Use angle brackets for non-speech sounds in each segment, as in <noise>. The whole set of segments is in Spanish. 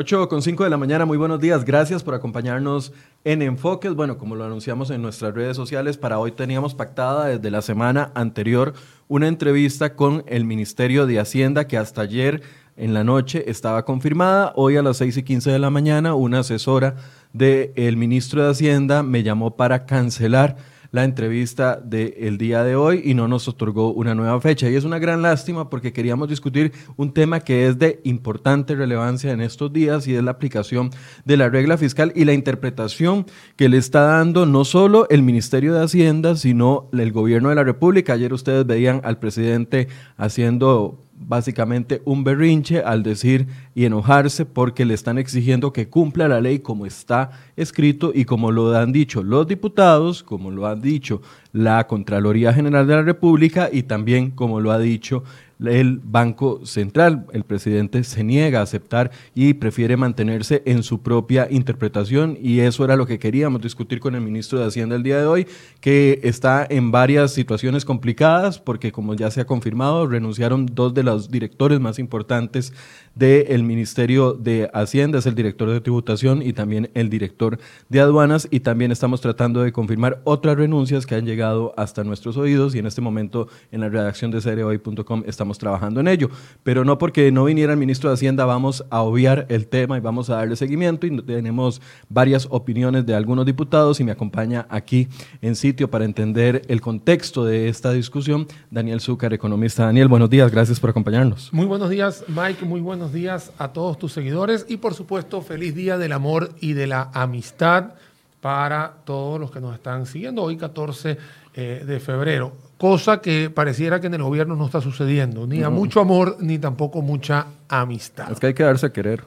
8 con 5 de la mañana, muy buenos días. Gracias por acompañarnos en Enfoques. Bueno, como lo anunciamos en nuestras redes sociales, para hoy teníamos pactada desde la semana anterior una entrevista con el Ministerio de Hacienda que hasta ayer en la noche estaba confirmada. Hoy a las 6 y 15 de la mañana, una asesora del ministro de Hacienda me llamó para cancelar la entrevista del día de hoy y no nos otorgó una nueva fecha. Y es una gran lástima porque queríamos discutir un tema que es de importante relevancia en estos días y es la aplicación de la regla fiscal y la interpretación que le está dando no solo el Ministerio de Hacienda, sino el gobierno de la República. Ayer ustedes veían al presidente haciendo básicamente un berrinche al decir y enojarse porque le están exigiendo que cumpla la ley como está escrito y como lo han dicho los diputados, como lo han dicho la Contraloría General de la República y también como lo ha dicho el Banco Central. El presidente se niega a aceptar y prefiere mantenerse en su propia interpretación y eso era lo que queríamos discutir con el ministro de Hacienda el día de hoy, que está en varias situaciones complicadas porque como ya se ha confirmado, renunciaron dos de los directores más importantes del Ministerio de Hacienda, es el director de tributación y también el director de aduanas y también estamos tratando de confirmar otras renuncias que han llegado hasta nuestros oídos y en este momento en la redacción de cereoy.com estamos trabajando en ello. Pero no porque no viniera el ministro de Hacienda vamos a obviar el tema y vamos a darle seguimiento. Y tenemos varias opiniones de algunos diputados y me acompaña aquí en sitio para entender el contexto de esta discusión Daniel Zúcar, economista. Daniel, buenos días, gracias por acompañarnos. Muy buenos días, Mike, muy buenos días a todos tus seguidores y por supuesto feliz día del amor y de la amistad para todos los que nos están siguiendo hoy 14 eh, de febrero cosa que pareciera que en el gobierno no está sucediendo, ni a mucho amor, ni tampoco mucha amistad. Es que hay que darse a querer.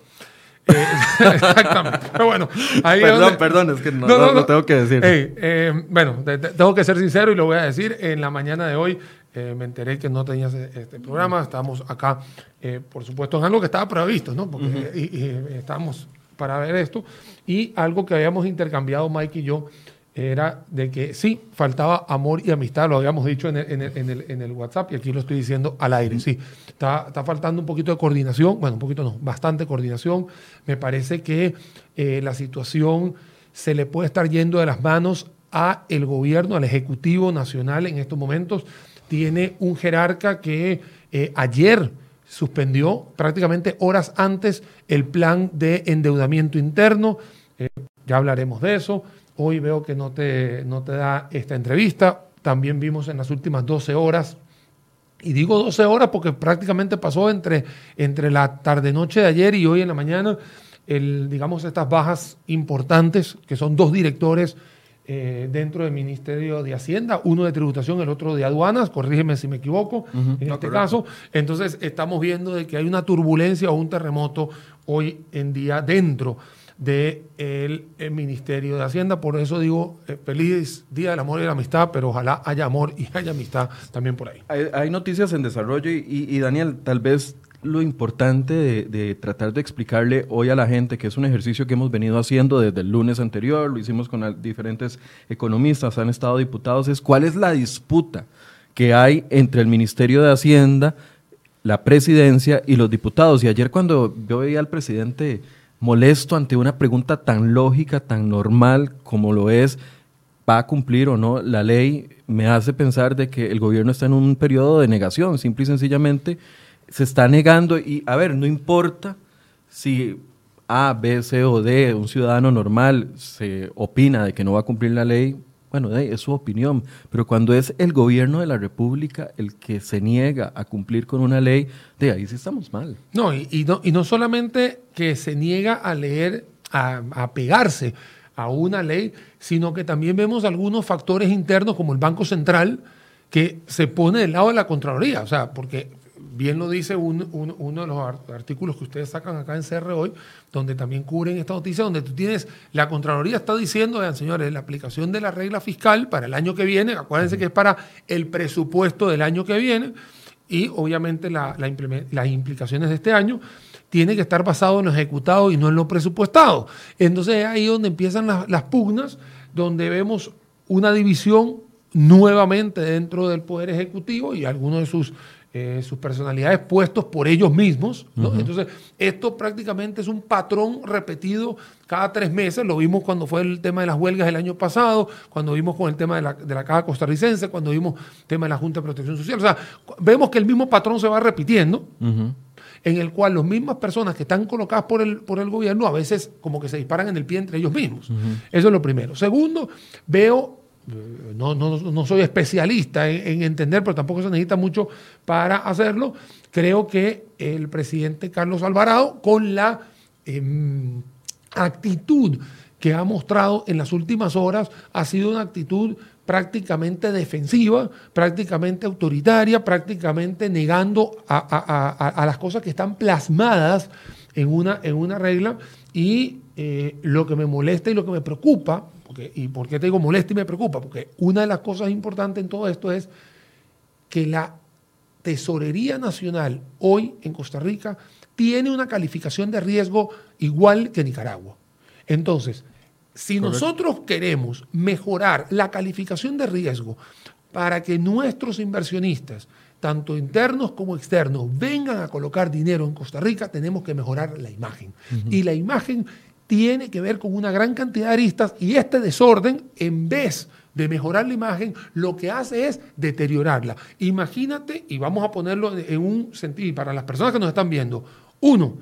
Eh, <laughs> exactamente. Pero bueno, perdón, perdón, es que no, lo tengo que decir. Eh, bueno, tengo que ser sincero y lo voy a decir. En la mañana de hoy eh, me enteré que no tenías este programa. Estamos acá, por supuesto, en algo que estaba previsto, ¿no? Porque y, estamos para ver esto. Y algo que habíamos intercambiado Mike y yo era de que sí, faltaba amor y amistad, lo habíamos dicho en el, WhatsApp y aquí lo estoy diciendo al aire, sí, está, faltando un poquito de coordinación, bueno, un poquito no, bastante coordinación, me parece que eh, la situación se le puede estar yendo de las manos a el gobierno, al Ejecutivo Nacional en estos momentos, tiene un jerarca que eh, ayer suspendió prácticamente horas antes el plan de endeudamiento interno, eh, ya hablaremos de eso, Hoy veo que no te, no te da esta entrevista. También vimos en las últimas 12 horas, y digo 12 horas porque prácticamente pasó entre, entre la tarde-noche de ayer y hoy en la mañana, el, digamos, estas bajas importantes, que son dos directores eh, dentro del Ministerio de Hacienda, uno de tributación, el otro de aduanas, corrígeme si me equivoco, en este caso. Entonces, estamos viendo de que hay una turbulencia o un terremoto hoy en día dentro del de Ministerio de Hacienda. Por eso digo, eh, feliz Día del Amor y la Amistad, pero ojalá haya amor y haya amistad también por ahí. Hay, noticias en desarrollo y, Daniel, tal vez lo importante de, tratar de explicarle hoy a la gente, que es un ejercicio que hemos venido haciendo desde el lunes anterior, lo hicimos con diferentes economistas, han estado diputados, es cuál es la disputa que hay entre el Ministerio de Hacienda, la presidencia y los diputados. Y ayer cuando yo veía al presidente molesto ante una pregunta tan lógica, tan normal como lo es, ¿va a cumplir o no la ley? Me hace pensar de que el gobierno está en un periodo de negación, simple y sencillamente se está negando y, a ver, no importa si A, B, C o D, un ciudadano normal se opina de que no va a cumplir la ley, bueno, es su opinión, pero cuando es el gobierno de la República el que se niega a cumplir con una ley, de ahí sí estamos mal. No, y, no, y no solamente que se niega a leer, a, a pegarse a una ley, sino que también vemos algunos factores internos como el Banco Central que se pone del lado de la Contraloría, o sea, porque bien lo dice uno de los artículos que ustedes sacan acá en CR hoy, donde también cubren esta noticia, donde tú tienes, la Contraloría está diciendo, vean señores, la aplicación de la regla fiscal para el año que viene, acuérdense que es para el presupuesto del año que viene, y obviamente las implicaciones de este año, tiene que estar basado en lo ejecutado y no en lo presupuestado. Entonces es ahí donde empiezan las, las pugnas, donde vemos una división nuevamente dentro del Poder Ejecutivo y algunos de sus eh, sus personalidades puestos por ellos mismos. Entonces, esto prácticamente es un patrón repetido cada tres meses. Lo vimos cuando fue el tema de las huelgas el año pasado, cuando vimos con el tema de la, de la Caja Costarricense, cuando vimos el tema de la Junta de Protección Social. O sea, vemos que el mismo patrón se va repitiendo. en el cual las mismas personas que están colocadas por el, por el gobierno a veces como que se disparan en el pie entre ellos mismos. Eso es lo primero. Segundo, veo no, no, no, soy especialista en, entender, pero tampoco se necesita mucho para hacerlo. Creo que el presidente Carlos Alvarado, con la em, actitud que ha mostrado en las últimas horas, ha sido una actitud prácticamente defensiva, prácticamente autoritaria, prácticamente negando a, las cosas que están plasmadas en una, en una regla. Y eh, lo que me molesta y lo que me preocupa ¿Y por qué te digo molesta y me preocupa? Porque una de las cosas importantes en todo esto es que la Tesorería Nacional hoy en Costa Rica tiene una calificación de riesgo igual que Nicaragua. Entonces, si nosotros queremos mejorar la calificación de riesgo para que nuestros inversionistas, tanto internos como externos, vengan a colocar dinero en Costa Rica, tenemos que mejorar la imagen. Y la imagen tiene que ver con una gran cantidad de aristas y este desorden, en vez de mejorar la imagen, lo que hace es deteriorarla. Imagínate, y vamos a ponerlo en un sentido, para las personas que nos están viendo, uno,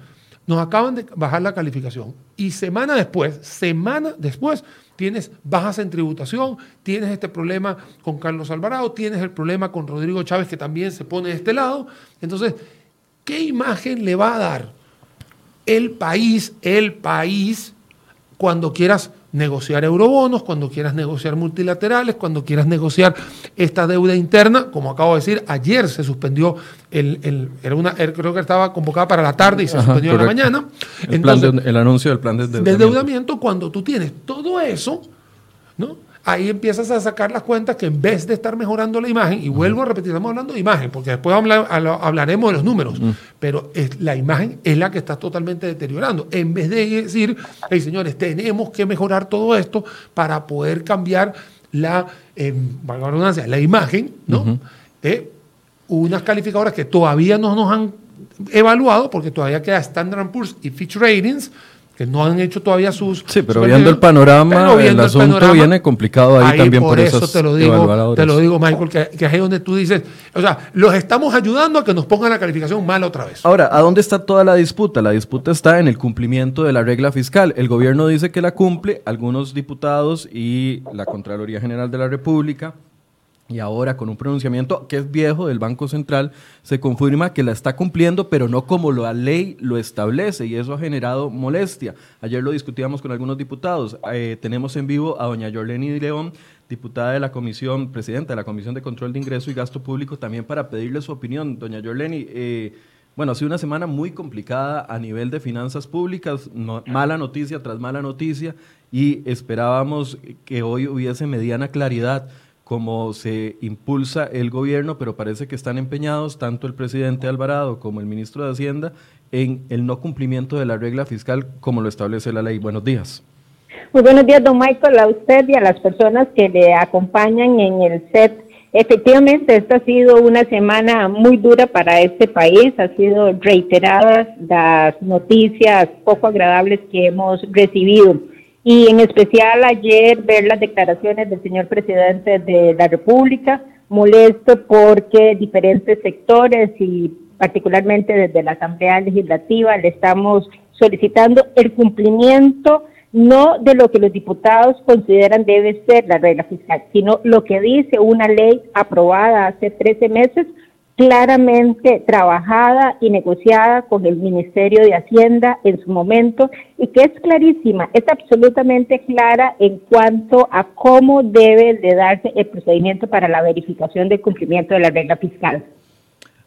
nos acaban de bajar la calificación y semana después, semana después, tienes bajas en tributación, tienes este problema con Carlos Alvarado, tienes el problema con Rodrigo Chávez que también se pone de este lado. Entonces, ¿qué imagen le va a dar el país, el país, cuando quieras negociar eurobonos, cuando quieras negociar multilaterales, cuando quieras negociar esta deuda interna, como acabo de decir, ayer se suspendió el, era una, creo que estaba convocada para la tarde y se suspendió en la mañana. El, el anuncio del plan de endeudamiento. de endeudamiento. Cuando tú tienes todo eso, ¿no? ahí empiezas a sacar las cuentas que en vez de estar mejorando la imagen, y vuelvo a repetir, estamos hablando de imagen, porque después hablaremos de los números, pero es, la imagen es la que está totalmente deteriorando. En vez de decir, hey señores, tenemos que mejorar todo esto para poder cambiar la, eh, la imagen, ¿no? De unas calificadoras que todavía no nos han evaluado, porque todavía queda Standard Poor's y Fitch Ratings, no han hecho todavía sus... Sí, pero viendo el panorama, el asunto viene complicado ahí, también por, eso te lo digo, te lo digo, Michael, que, que es donde tú dices, o sea, los estamos ayudando a que nos pongan la calificación mal otra vez. Ahora, ¿a dónde está toda la disputa? La disputa está en el cumplimiento de la regla fiscal. El gobierno dice que la cumple, algunos diputados y la Contraloría General de la República y ahora con un pronunciamiento que es viejo del Banco Central, se confirma que la está cumpliendo, pero no como la ley lo establece, y eso ha generado molestia. Ayer lo discutíamos con algunos diputados. Eh, tenemos en vivo a doña Yorleni León, diputada de la Comisión, presidenta de la Comisión de Control de Ingreso y Gasto Público, también para pedirle su opinión. Doña Yorleni, eh, bueno, ha sido una semana muy complicada a nivel de finanzas públicas, mala noticia tras mala noticia, y esperábamos que hoy hubiese mediana claridad como se impulsa el gobierno, pero parece que están empeñados tanto el presidente Alvarado como el ministro de Hacienda en el no cumplimiento de la regla fiscal como lo establece la ley. Buenos días. Muy buenos días, don Michael, a usted y a las personas que le acompañan en el set. Efectivamente, esta ha sido una semana muy dura para este país. Ha sido reiteradas las noticias poco agradables que hemos recibido y en especial ayer ver las declaraciones del señor presidente de la República, molesto porque diferentes sectores y particularmente desde la Asamblea Legislativa le estamos solicitando el cumplimiento no de lo que los diputados consideran debe ser la regla fiscal, sino lo que dice una ley aprobada hace 13 meses claramente trabajada y negociada con el Ministerio de Hacienda en su momento y que es clarísima, es absolutamente clara en cuanto a cómo debe de darse el procedimiento para la verificación del cumplimiento de la regla fiscal.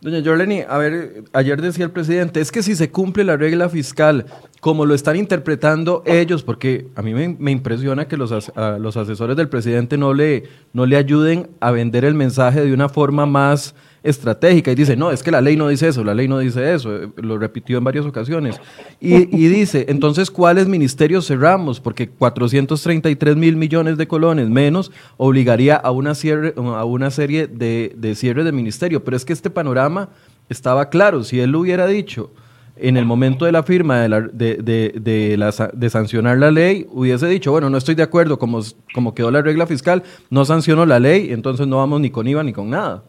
Doña Jorleni, a ver, ayer decía el presidente, es que si se cumple la regla fiscal, como lo están interpretando ellos, porque a mí me, impresiona que los, los asesores del presidente no le, no le ayuden a vender el mensaje de una forma más estratégica y dice, no, es que la ley no dice eso, la ley no dice eso, eh, lo repitió en varias ocasiones. Y, dice, entonces, ¿cuáles ministerios cerramos? Porque 433 mil millones de colones menos obligaría a una, cierre, a una serie de, de cierres de ministerio. Pero es que este panorama estaba claro, si él lo hubiera dicho en el momento de la firma de, la, de, de, de, la, de, sancionar la ley, hubiese dicho, bueno, no estoy de acuerdo, como, como quedó la regla fiscal, no sanciono la ley, entonces no vamos ni con IVA ni con nada.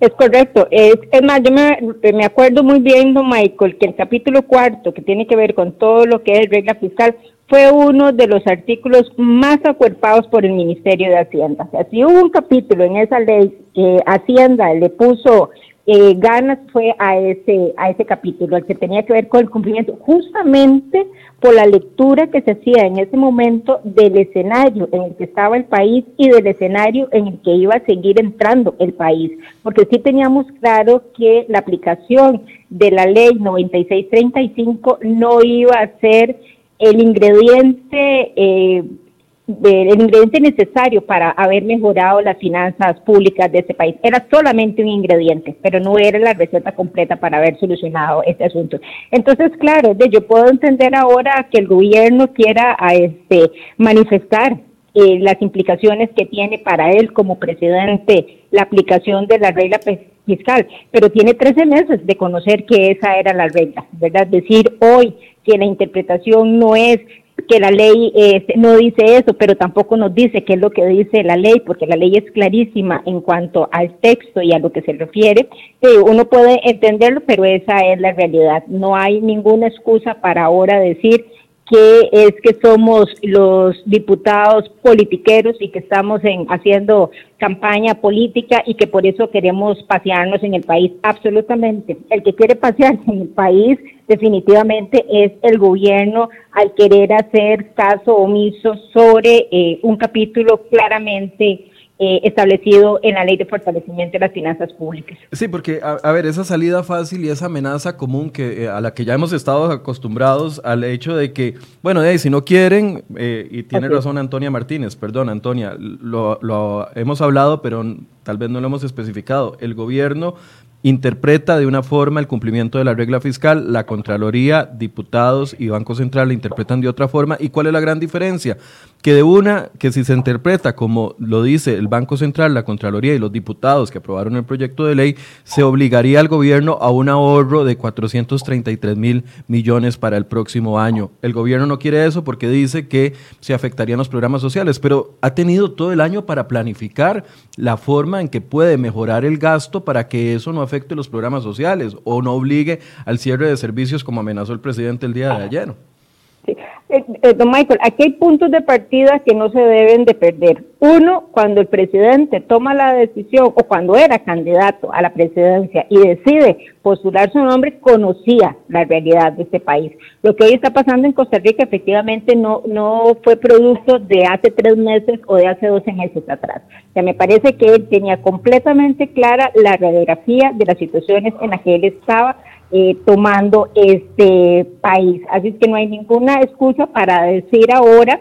Es correcto. Es, más, yo me, me, acuerdo muy bien, don Michael, que el capítulo cuarto, que tiene que ver con todo lo que es regla fiscal, fue uno de los artículos más acuerpados por el Ministerio de Hacienda. O sea, si hubo un capítulo en esa ley que Hacienda le puso eh, ganas fue a ese, a ese capítulo, el que tenía que ver con el cumplimiento, justamente por la lectura que se hacía en ese momento del escenario en el que estaba el país y del escenario en el que iba a seguir entrando el país, porque sí teníamos claro que la aplicación de la ley 9635 no iba a ser el ingrediente eh, el ingrediente necesario para haber mejorado las finanzas públicas de ese país. Era solamente un ingrediente, pero no era la receta completa para haber solucionado este asunto. Entonces, claro, yo puedo entender ahora que el gobierno quiera este, manifestar eh, las implicaciones que tiene para él como presidente la aplicación de la regla fiscal, pero tiene 13 meses de conocer que esa era la regla, ¿verdad? Decir hoy que la interpretación no es que la ley eh, no dice eso, pero tampoco nos dice qué es lo que dice la ley, porque la ley es clarísima en cuanto al texto y a lo que se refiere. Eh, uno puede entenderlo, pero esa es la realidad. No hay ninguna excusa para ahora decir que es que somos los diputados politiqueros y que estamos en, haciendo campaña política y que por eso queremos pasearnos en el país. Absolutamente. El que quiere pasearse en el país definitivamente es el gobierno al querer hacer caso omiso sobre eh, un capítulo claramente eh, establecido en la ley de fortalecimiento de las finanzas públicas. Sí, porque, a, ver, esa salida fácil y esa amenaza común que, eh, a la que ya hemos estado acostumbrados al hecho de que, bueno, si no quieren, y tiene razón Antonia Martínez, perdón, Antonia, lo, lo hemos hablado, pero tal vez no lo hemos especificado, el gobierno interpreta de una forma el cumplimiento de la regla fiscal, la Contraloría, diputados y Banco Central la interpretan de otra forma. ¿Y cuál es la gran diferencia? Que de una, que si se interpreta como lo dice el Banco Central, la Contraloría y los diputados que aprobaron el proyecto de ley, se obligaría al gobierno a un ahorro de 433 mil millones para el próximo año. El gobierno no quiere eso porque dice que se afectarían los programas sociales, pero ha tenido todo el año para planificar la forma en que puede mejorar el gasto para que eso no afecte los programas sociales o no obligue al cierre de servicios como amenazó el presidente el día de ayer. Sí. Eh, eh, don Michael, aquí hay puntos de partida que no se deben de perder. Uno, cuando el presidente toma la decisión o cuando era candidato a la presidencia y decide postular su nombre, conocía la realidad de este país. Lo que hoy está pasando en Costa Rica efectivamente no, no fue producto de hace tres meses o de hace doce meses atrás. Ya me parece que él tenía completamente clara la radiografía de las situaciones en las que él estaba eh, tomando este país. Así es que no hay ninguna excusa para decir ahora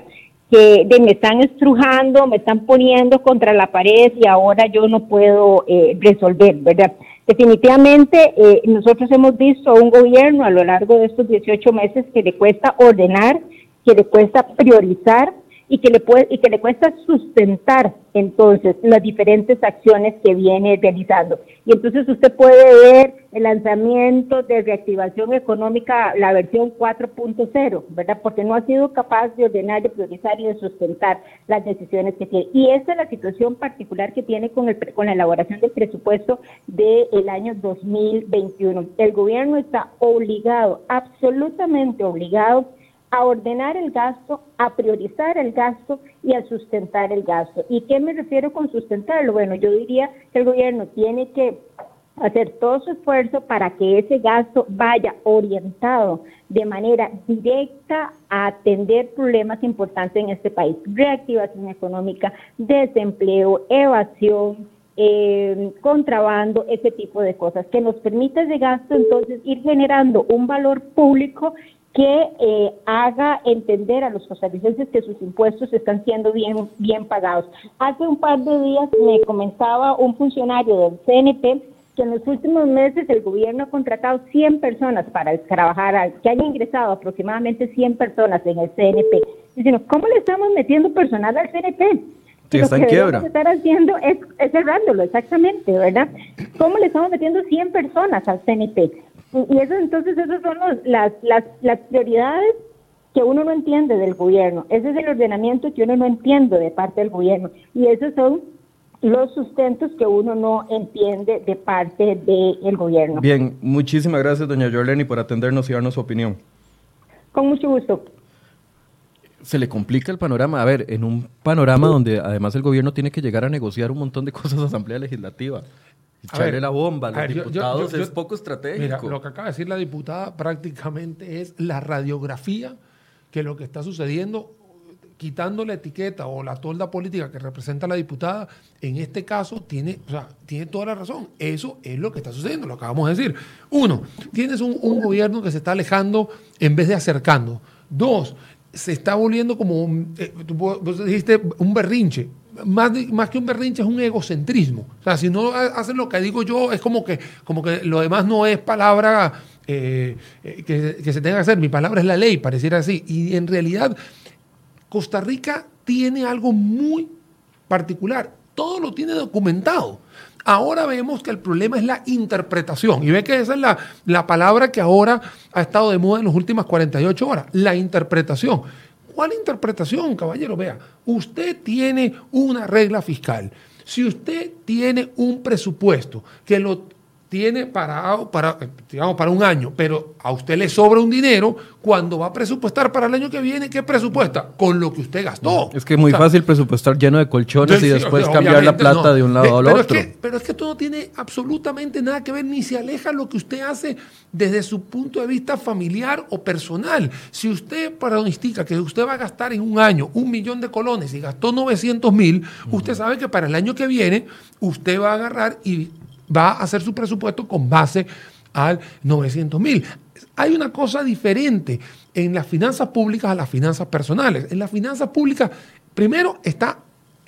que me están estrujando, me están poniendo contra la pared y ahora yo no puedo eh, resolver, ¿verdad? Definitivamente eh, nosotros hemos visto a un gobierno a lo largo de estos 18 meses que le cuesta ordenar, que le cuesta priorizar y que le puede y que le cuesta sustentar entonces las diferentes acciones que viene realizando. Y entonces usted puede ver el lanzamiento de reactivación económica, la versión 4.0, ¿verdad? Porque no ha sido capaz de ordenar, de priorizar y de sustentar las decisiones que tiene. Y esa es la situación particular que tiene con, el, con la elaboración del presupuesto del año 2021. El gobierno está obligado, absolutamente obligado, a ordenar el gasto, a priorizar el gasto y a sustentar el gasto. ¿Y qué me refiero con sustentarlo? Bueno, yo diría que el gobierno tiene que hacer todo su esfuerzo para que ese gasto vaya orientado de manera directa a atender problemas importantes en este país, reactivación económica, desempleo, evasión, eh, contrabando, ese tipo de cosas, que nos permita ese gasto entonces ir generando un valor público que eh, haga entender a los costarricenses que sus impuestos están siendo bien, bien pagados. Hace un par de días me comentaba un funcionario del CNP que en los últimos meses el gobierno ha contratado 100 personas para trabajar, que han ingresado aproximadamente 100 personas en el CNP. Diciendo, ¿cómo le estamos metiendo personal al CNP? Sí, está en quiebra. Lo que estar haciendo es, cerrándolo, exactamente, ¿verdad? ¿Cómo le estamos metiendo 100 personas al CNP? Y, eso, entonces, esas son las, las, las prioridades que uno no entiende del gobierno. Ese es el ordenamiento que uno no entiende de parte del gobierno. Y esos son los sustentos que uno no entiende de parte del gobierno. Bien, muchísimas gracias, doña Jorleni, por atendernos y darnos su opinión. Con mucho gusto. Se le complica el panorama. A ver, en un panorama donde además el gobierno tiene que llegar a negociar un montón de <laughs> cosas a Asamblea Legislativa. Echarle la bomba a los diputados es poco estratégico. Mira, lo que acaba de decir la diputada prácticamente es la radiografía que lo que está sucediendo quitando la etiqueta o la tolda política que representa la diputada, en este caso tiene, tiene toda la razón. Eso es lo que está sucediendo, lo acabamos de decir. Uno, tienes un, gobierno que se está alejando en vez de acercando. Dos, se está volviendo como, un, eh, vos dijiste, un berrinche. Más, más que un berrinche es un egocentrismo. O sea, si no hacen lo que digo yo, es como que, como que lo demás no es palabra eh, eh, que, que, se tenga que hacer. Mi palabra es la ley, pareciera así. Y en realidad Costa Rica tiene algo muy particular. Todo lo tiene documentado. Ahora vemos que el problema es la interpretación. Y ve que esa es la, la palabra que ahora ha estado de moda en las últimas 48 horas. La interpretación. ¿Cuál interpretación, caballero? Vea, usted tiene una regla fiscal. Si usted tiene un presupuesto que lo tiene para, para, digamos, para un año, pero a usted le sobra un dinero, cuando va a presupuestar para el año que viene, ¿qué presupuesta? Con lo que usted gastó. Es que es muy fácil presupuestar lleno de colchones y después cambiar la plata de un lado al pero otro. Es que, pero es que todo tiene absolutamente nada que ver, ni se aleja lo que usted hace desde su punto de vista familiar o personal. Si usted pronostica que usted va a gastar en un año un millón de colones y gastó 900 mil, usted sabe que para el año que viene usted va a agarrar y va a hacer su presupuesto con base al 900 mil. Hay una cosa diferente en las finanzas públicas a las finanzas personales. En las finanzas públicas, primero está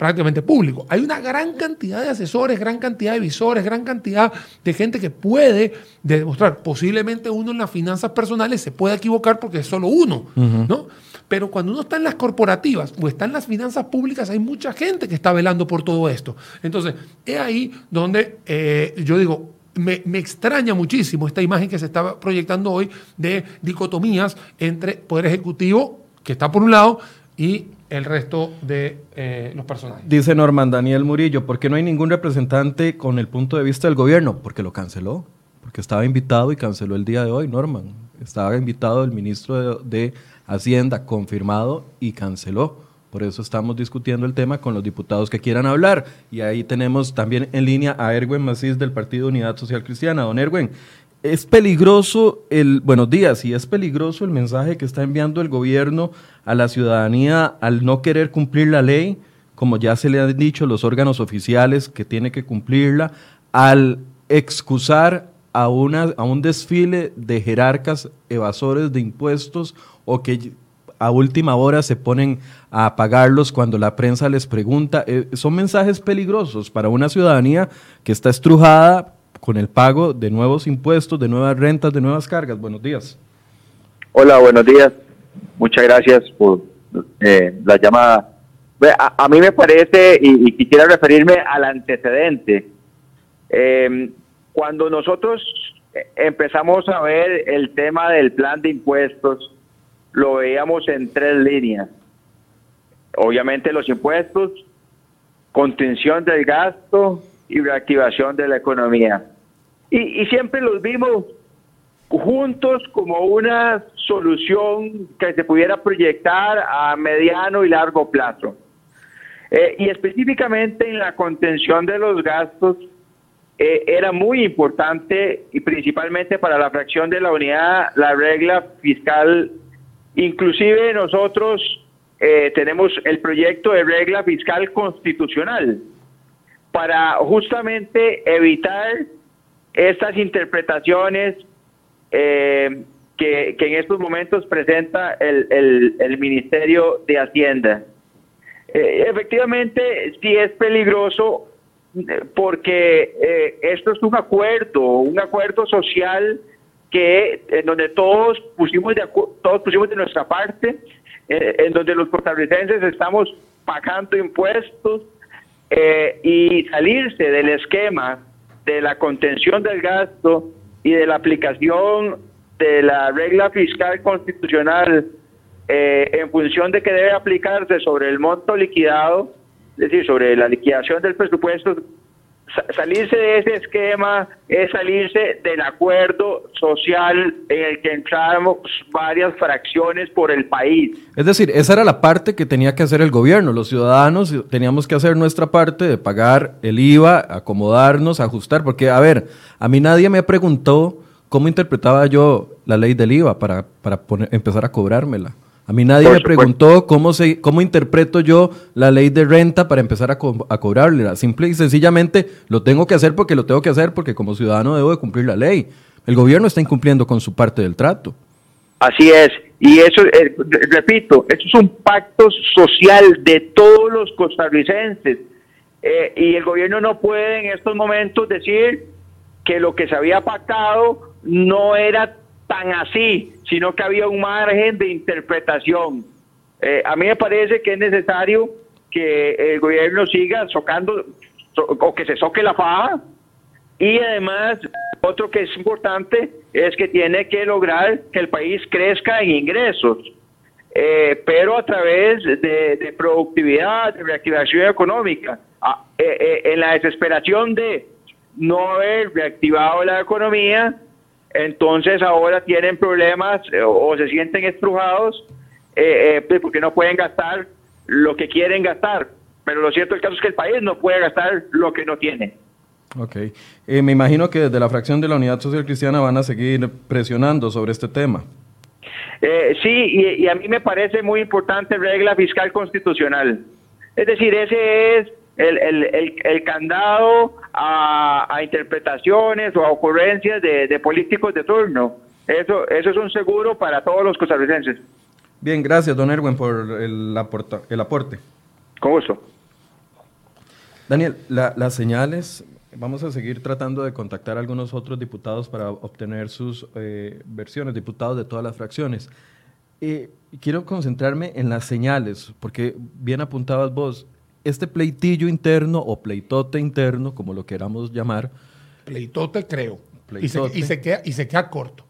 prácticamente público. Hay una gran cantidad de asesores, gran cantidad de visores, gran cantidad de gente que puede demostrar. Posiblemente uno en las finanzas personales se pueda equivocar porque es solo uno, ¿no? Pero cuando uno está en las corporativas o está en las finanzas públicas, hay mucha gente que está velando por todo esto. Entonces, es ahí donde eh, yo digo, me, extraña muchísimo esta imagen que se está proyectando hoy de dicotomías entre Poder Ejecutivo, que está por un lado, y el resto de eh, los personajes. Dice Norman Daniel Murillo, ¿por qué no hay ningún representante con el punto de vista del gobierno? Porque lo canceló, porque estaba invitado y canceló el día de hoy, Norman. Estaba invitado el ministro de Hacienda confirmado y canceló. Por eso estamos discutiendo el tema con los diputados que quieran hablar. Y ahí tenemos también en línea a Erwin Macís del Partido Unidad Social Cristiana. Don Erwin, es peligroso el, buenos días, y es peligroso el mensaje que está enviando el gobierno a la ciudadanía al no querer cumplir la ley, como ya se le han dicho los órganos oficiales que tiene que cumplirla, al excusar a, una, a un desfile de jerarcas evasores de impuestos o que a última hora se ponen a pagarlos cuando la prensa les pregunta. Eh, son mensajes peligrosos para una ciudadanía que está estrujada con el pago de nuevos impuestos, de nuevas rentas, de nuevas cargas. Buenos días. Hola, buenos días. Muchas gracias por eh, la llamada. A, mí me parece, y, quisiera referirme al antecedente, eh, cuando nosotros empezamos a ver el tema del plan de impuestos, lo veíamos en tres líneas. Obviamente los impuestos, contención del gasto y reactivación de la economía. Y, siempre los vimos juntos como una solución que se pudiera proyectar a mediano y largo plazo. Eh, y específicamente en la contención de los gastos, eh, era muy importante y principalmente para la fracción de la unidad la regla fiscal Inclusive nosotros eh, tenemos el proyecto de regla fiscal constitucional para justamente evitar estas interpretaciones eh, que, en estos momentos presenta el, Ministerio de Hacienda. Eh, efectivamente, sí es peligroso porque esto es un acuerdo, un acuerdo social que en donde todos pusimos de todos pusimos de nuestra parte, eh, en donde los costarricenses estamos pagando impuestos eh, y salirse del esquema de la contención del gasto y de la aplicación de la regla fiscal constitucional en función de que debe aplicarse sobre el monto liquidado es decir, sobre la liquidación del presupuesto, salirse de ese esquema es salirse del acuerdo social en el que entramos varias fracciones por el país. Es decir, esa era la parte que tenía que hacer el gobierno. Los ciudadanos teníamos que hacer nuestra parte de pagar el IVA, acomodarnos, ajustar, porque, a ver, a mí nadie me preguntó cómo interpretaba yo la ley del IVA para, para empezar a cobrármela. A mí nadie me preguntó cómo, se, cómo interpreto yo la ley de renta para empezar a, a cobrarla. Simple y sencillamente lo tengo que hacer porque lo tengo que hacer porque como ciudadano debo de cumplir la ley. El gobierno está incumpliendo con su parte del trato. Así es. Y eso, eh, repito, esto es un pacto social de todos los costarricenses. Eh, y el gobierno no puede en estos momentos decir que lo que se había pactado no era tan así, sino que había un margen de interpretación. Eh, a mí me parece que es necesario que el gobierno siga socando o que se soque la faja y además otro que es importante es que tiene que lograr que el país crezca en ingresos, eh, pero a través de, productividad, de reactivación económica. Ah, eh, en la desesperación de no haber reactivado la economía, entonces ahora tienen problemas eh, o se sienten estrujados eh, eh, pues, porque no pueden gastar lo que quieren gastar. Pero lo cierto del caso es que el país no puede gastar lo que no tiene. Ok. me imagino que desde la fracción de la Unidad Social Cristiana van a seguir presionando sobre este tema. sí, y, y a mí me parece muy importante regla fiscal constitucional. Es decir, ese es el, el, el, candado a, interpretaciones o a ocurrencias de, políticos de turno. Eso, eso es un seguro para todos los costarricenses. Bien, gracias, don Erwin, por el, aporta, el aporte. Con gusto. Daniel, las señales, vamos a seguir tratando de contactar a algunos otros diputados para obtener sus eh, versiones, diputados de todas las fracciones. Eh, quiero concentrarme en las señales, porque bien apuntabas vos, este pleitillo interno o pleitote interno, como lo queramos llamar. Pleitote creo. Y, se, queda, y se queda corto.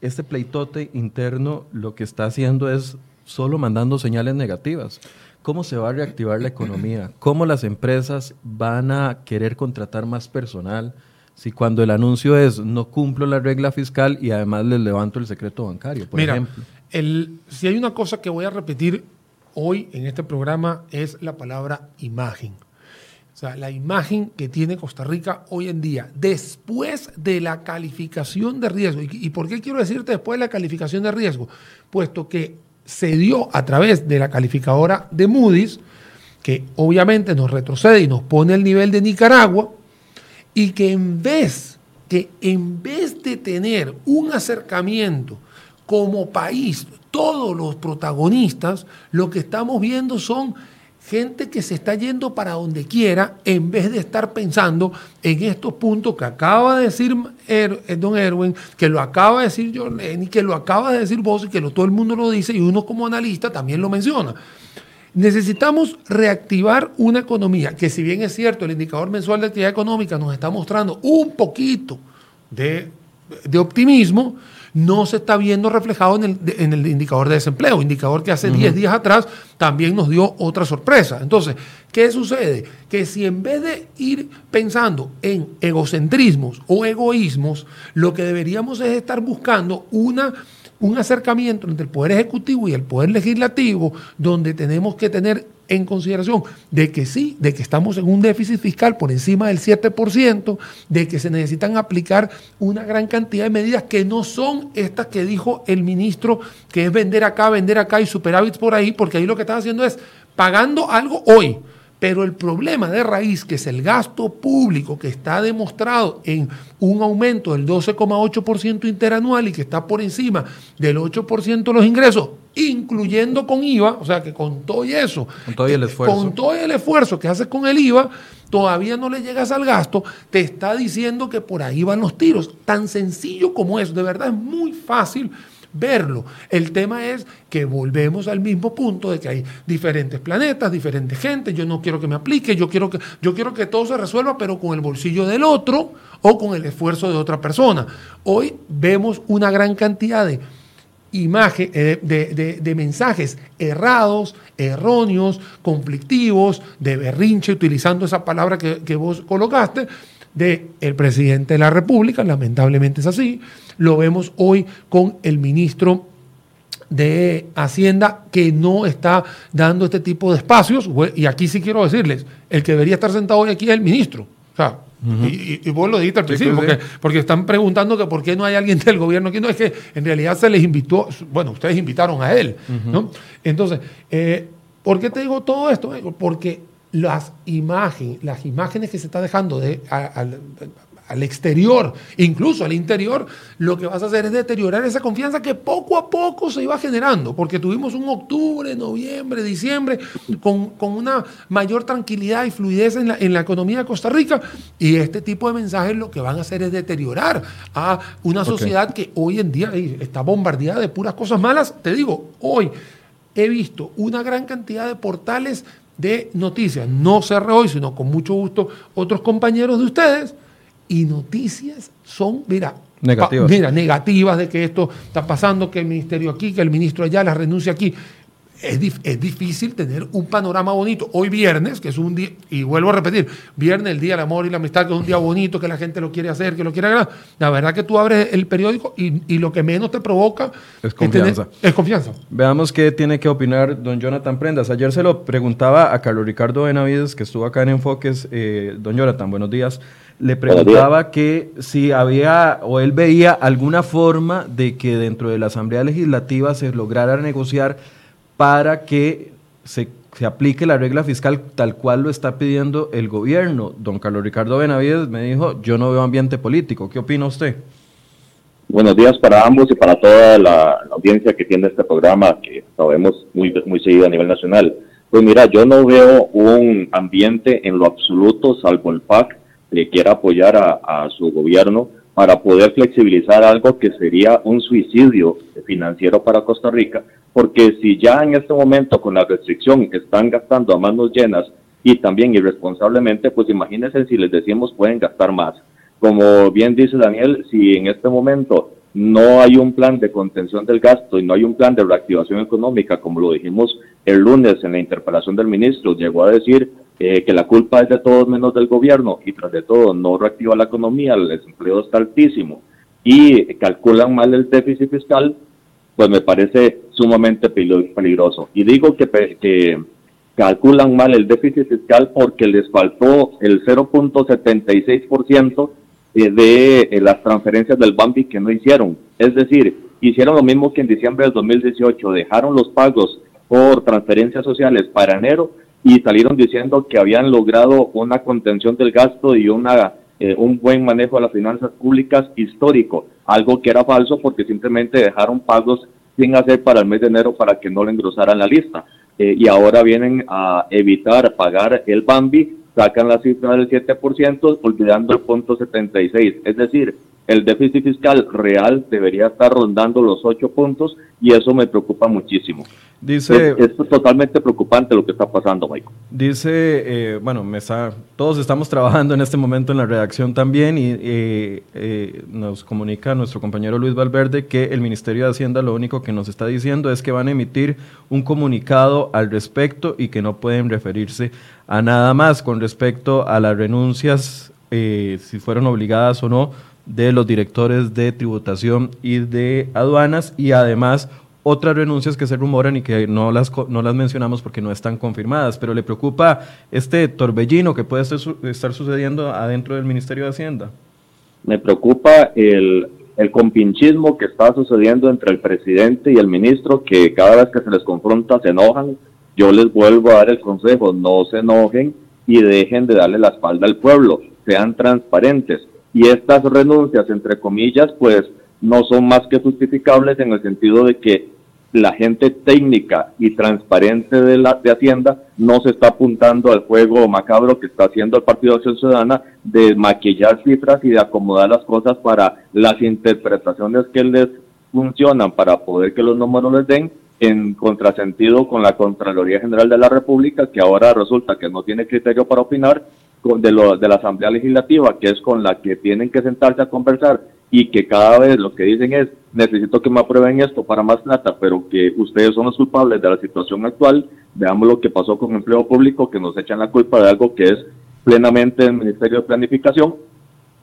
Este pleitote interno lo que está haciendo es solo mandando señales negativas. ¿Cómo se va a reactivar la economía? ¿Cómo las empresas van a querer contratar más personal? Si cuando el anuncio es no cumplo la regla fiscal y además les levanto el secreto bancario, por ejemplo. El, si hay una cosa que voy a repetir hoy en este programa es la palabra imagen. O sea, la imagen que tiene Costa Rica hoy en día, después de la calificación de riesgo. ¿Y, por qué quiero decirte después de la calificación de riesgo? Puesto que se dio a través de la calificadora de Moody's, que obviamente nos retrocede y nos pone el nivel de Nicaragua, y que en vez, que en vez de tener un acercamiento como país todos los protagonistas, lo que estamos viendo son gente que se está yendo para donde quiera en vez de estar pensando en estos puntos que acaba de decir er, eh, don Erwin, que lo acaba de decir John y que lo acaba de decir vos y que todo el mundo lo dice y uno como analista también lo menciona. Necesitamos reactivar una economía que si bien es cierto el indicador mensual de actividad económica nos está mostrando un poquito de, de optimismo, no se está viendo reflejado en el, indicador de desempleo, indicador que hace 10 días atrás también nos dio otra sorpresa. Entonces, ¿qué sucede? Que si en vez de ir pensando en egocentrismos o egoísmos, lo que deberíamos es estar buscando una un acercamiento entre el Poder Ejecutivo y el Poder Legislativo, donde tenemos que tener en consideración de que sí, de que estamos en un déficit fiscal por encima del 7%, de que se necesitan aplicar una gran cantidad de medidas que no son estas que dijo el ministro, que es vender acá, vender acá y superávit por ahí, porque ahí lo que están haciendo es pagando algo hoy. Pero el problema de raíz, que es el gasto público, que está demostrado en un aumento del 12,8% interanual y que está por encima del 8% de los ingresos, incluyendo con IVA, o sea que con todo y eso, con todo y el esfuerzo, con todo el esfuerzo que haces con el IVA, todavía no le llegas al gasto, te está diciendo que por ahí van los tiros. Tan sencillo como eso, de verdad es muy fácil verlo. El tema es que volvemos al mismo punto de que hay diferentes planetas, diferentes gente, yo no quiero que me aplique, yo quiero que, yo quiero que todo se resuelva, pero con el bolsillo del otro o con el esfuerzo de otra persona. Hoy vemos una gran cantidad de imagen, eh, de, mensajes errados, erróneos, conflictivos, de berrinche, utilizando esa palabra que, vos colocaste, del el presidente de la República, lamentablemente es así. Lo vemos hoy con el ministro de Hacienda que no está dando este tipo de espacios. Y aquí sí quiero decirles, el que debería estar sentado hoy aquí es el ministro. O sea, y, vos lo dijiste al principio, porque, están preguntando que por qué no hay alguien del gobierno aquí. No, es que en realidad se les invitó, bueno, ustedes invitaron a él, ¿no? Entonces, eh, ¿por qué te digo todo esto? Porque las imágenes, las imágenes que se está dejando de, al exterior, incluso al interior, lo que vas a hacer es deteriorar esa confianza que poco a poco se iba generando, porque tuvimos un octubre, noviembre, diciembre, con, una mayor tranquilidad y fluidez en la, en la, economía de Costa Rica, y este tipo de mensajes lo que van a hacer es deteriorar a una sociedad que hoy en día está bombardeada de puras cosas malas. Te digo, hoy he visto una gran cantidad de portales de noticias, no cerré hoy, sino con mucho gusto otros compañeros de ustedes, y noticias son, mira, negativas. mira, negativas de que esto está pasando, que el ministerio aquí, que el ministro allá, la renuncia aquí. Es, es, difícil tener un panorama bonito. Hoy viernes, que es un día, y vuelvo a repetir, viernes, el día del amor y la amistad, que es un día bonito, que la gente lo quiere hacer, que lo quiere ganar. La verdad que tú abres el periódico y, lo que menos te provoca es confianza. Es, confianza. Veamos qué tiene que opinar don Jonathan Prendas. Ayer se lo preguntaba a Carlos Ricardo Benavides, que estuvo acá en Enfoques. Eh, don Jonathan, buenos días le preguntaba que si había o él veía alguna forma de que dentro de la Asamblea Legislativa se lograra negociar para que se, aplique la regla fiscal tal cual lo está pidiendo el gobierno. Don Carlos Ricardo Benavides me dijo, yo no veo ambiente político. ¿Qué opina usted? Buenos días para ambos y para toda la, audiencia que tiene este programa, que sabemos muy, muy seguido a nivel nacional. Pues mira, yo no veo un ambiente en lo absoluto, salvo el PAC, le quiera apoyar a, su gobierno para poder flexibilizar algo que sería un suicidio financiero para Costa Rica, porque si ya en este momento con la restricción están gastando a manos llenas y también irresponsablemente, pues imagínense si les decimos pueden gastar más. Como bien dice Daniel, si en este momento no hay un plan de contención del gasto y no hay un plan de reactivación económica, como lo dijimos el lunes en la interpelación del ministro, llegó a decir eh, que la culpa es de todos menos del gobierno y tras de todo no reactiva la economía, el desempleo está altísimo y calculan mal el déficit fiscal, pues me parece sumamente peligroso. Y digo que, calculan mal el déficit fiscal porque les faltó el 0.76% eh, de eh, las transferencias del Bambi que no hicieron. Es decir, hicieron lo mismo que en diciembre del 2018, dejaron los pagos por transferencias sociales para enero y salieron diciendo que habían logrado una contención del gasto y una eh, un buen manejo de las finanzas públicas histórico, algo que era falso porque simplemente dejaron pagos sin hacer para el mes de enero para que no le engrosaran la lista. Eh, y ahora vienen a evitar pagar el Bambi, sacan la cifra del 7%, olvidando el punto 76. Es decir, el déficit fiscal real debería estar rondando los 8 puntos y eso me preocupa muchísimo. Dice, es, totalmente preocupante lo que está pasando, Michael. Dice, eh, bueno, me está, todos estamos trabajando en este momento en la redacción también y eh, eh, nos comunica nuestro compañero Luis Valverde que el Ministerio de Hacienda lo único que nos está diciendo es que van a emitir un comunicado al respecto y que no pueden referirse a nada más con respecto a las renuncias, si fueron obligadas o no, de los directores de tributación y de aduanas y además otras renuncias que se rumoran y que no las, no las mencionamos porque no están confirmadas, pero le preocupa este torbellino que puede estar sucediendo adentro del Ministerio de Hacienda. Me preocupa el, el compinchismo que está sucediendo entre el presidente y el ministro, que cada vez que se les confronta se enojan. Yo les vuelvo a dar el consejo, no se enojen y dejen de darle la espalda al pueblo, sean transparentes. Y estas renuncias, entre comillas, pues no son más que justificables en el sentido de que la gente técnica y transparente de, la, de Hacienda no se está apuntando al juego macabro que está haciendo el Partido de Acción Ciudadana de maquillar cifras y de acomodar las cosas para las interpretaciones que les funcionan para poder que los números les den en contrasentido con la Contraloría General de la República, que ahora resulta que no tiene criterio para opinar de, lo, de la Asamblea Legislativa, que es con la que tienen que sentarse a conversar y que cada vez lo que dicen es, necesito que me aprueben esto para más plata, pero que ustedes son los culpables de la situación actual, veamos lo que pasó con empleo público, que nos echan la culpa de algo que es plenamente el Ministerio de Planificación,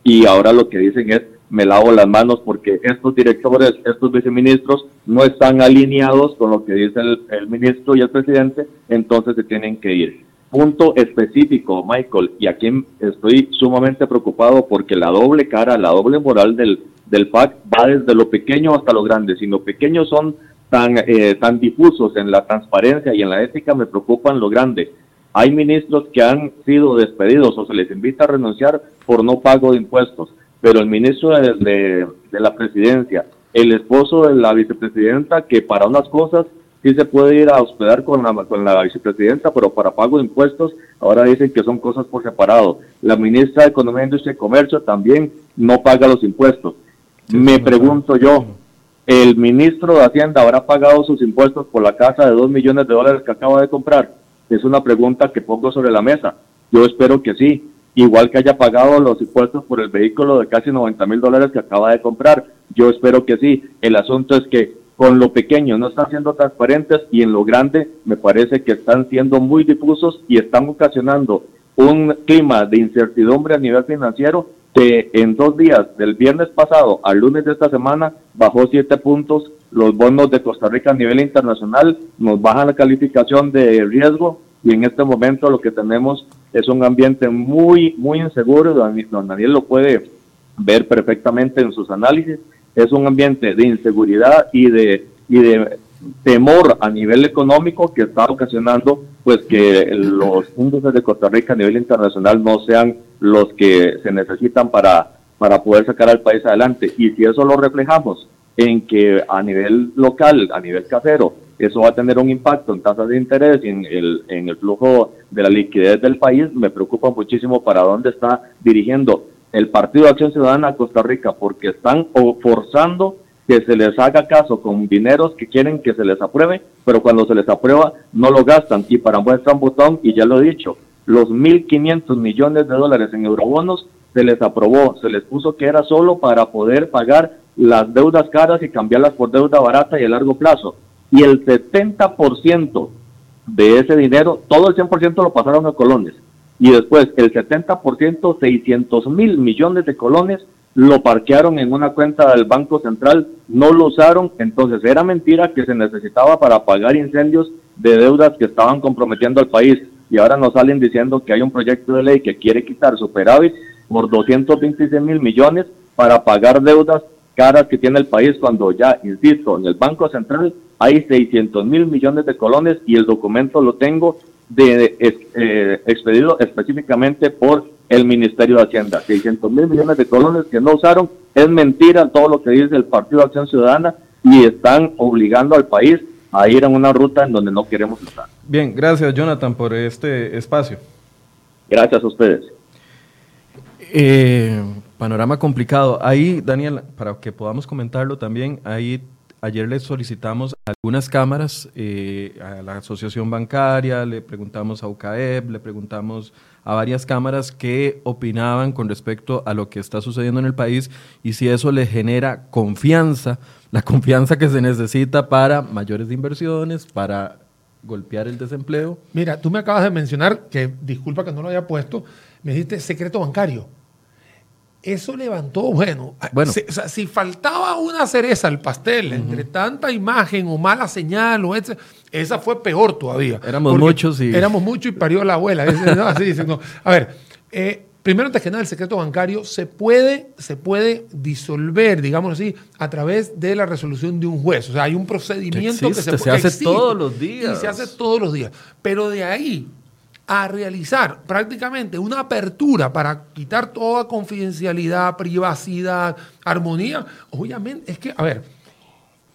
y ahora lo que dicen es, me lavo las manos porque estos directores, estos viceministros no están alineados con lo que dice el, ministro y el presidente, entonces se tienen que ir punto específico, Michael, y aquí estoy sumamente preocupado porque la doble cara, la doble moral del, del PAC va desde lo pequeño hasta lo grande. Si los pequeños son tan, eh, tan difusos en la transparencia y en la ética, me preocupan lo grande. Hay ministros que han sido despedidos o se les invita a renunciar por no pago de impuestos, pero el ministro de, de, de la presidencia, el esposo de la vicepresidenta, que para unas cosas sí se puede ir a hospedar con la, con la vicepresidenta, pero para pago de impuestos ahora dicen que son cosas por separado. La ministra de Economía, Industria y Comercio también no paga los impuestos. Me pregunto yo, ¿el ministro de Hacienda habrá pagado sus impuestos por la casa de dos millones de dólares que acaba de comprar? Es una pregunta que pongo sobre la mesa. Yo espero que sí. Igual que haya pagado los impuestos por el vehículo de casi 90 mil dólares que acaba de comprar. Yo espero que sí. El asunto es que con lo pequeño no están siendo transparentes y en lo grande me parece que están siendo muy difusos y están ocasionando un clima de incertidumbre a nivel financiero que en dos días, del viernes pasado al lunes de esta semana, bajó siete puntos los bonos de Costa Rica a nivel internacional, nos bajan la calificación de riesgo y en este momento lo que tenemos es un ambiente muy, muy inseguro, don Daniel lo puede ver perfectamente en sus análisis, es un ambiente de inseguridad y de, y de temor a nivel económico que está ocasionando pues que los índices de Costa Rica a nivel internacional no sean los que se necesitan para, para poder sacar al país adelante. Y si eso lo reflejamos en que a nivel local, a nivel casero, eso va a tener un impacto en tasas de interés y en el, en el flujo de la liquidez del país, me preocupa muchísimo para dónde está dirigiendo el Partido de Acción Ciudadana a Costa Rica porque están forzando que se les haga caso con dineros que quieren que se les apruebe, pero cuando se les aprueba no lo gastan. Y para muestra un botón, y ya lo he dicho, los 1.500 millones de dólares en eurobonos se les aprobó, se les puso que era solo para poder pagar las deudas caras y cambiarlas por deuda barata y a largo plazo. Y el 70% de ese dinero, todo el 100% lo pasaron a colones. Y después el 70%, 600 mil millones de colones, lo parquearon en una cuenta del Banco Central, no lo usaron, entonces era mentira que se necesitaba para pagar incendios de deudas que estaban comprometiendo al país. Y ahora nos salen diciendo que hay un proyecto de ley que quiere quitar superávit por 226 mil millones para pagar deudas caras que tiene el país cuando ya, insisto, en el Banco Central hay 600 mil millones de colones y el documento lo tengo de, eh, expedido específicamente por el Ministerio de Hacienda. 600 mil millones de colones que no usaron. Es mentira todo lo que dice el Partido de Acción Ciudadana y están obligando al país a ir en una ruta en donde no queremos estar. Bien, gracias Jonathan por este espacio. Gracias a ustedes. Eh, panorama complicado. Ahí, Daniel, para que podamos comentarlo también, ahí Ayer le solicitamos algunas cámaras eh, a la Asociación Bancaria, le preguntamos a UCAEP, le preguntamos a varias cámaras qué opinaban con respecto a lo que está sucediendo en el país y si eso le genera confianza, la confianza que se necesita para mayores inversiones, para golpear el desempleo. Mira, tú me acabas de mencionar, que disculpa que no lo haya puesto, me dijiste secreto bancario eso levantó, bueno, bueno. Si, o sea, si faltaba una cereza al pastel entre tanta imagen o mala señal, o esa fue peor todavía. Éramos muchos y... Éramos muchos y parió la abuela. Así dicen, no. A ver, eh, primero antes que nada, el secreto bancario se puede, se puede disolver, digamos así, a través de la resolución de un juez. O sea, hay un procedimiento que, se, se hace todos los días. Y se hace todos los días. Pero de ahí a realizar prácticamente una apertura para quitar toda confidencialidad, privacidad, armonía, obviamente es que, a ver,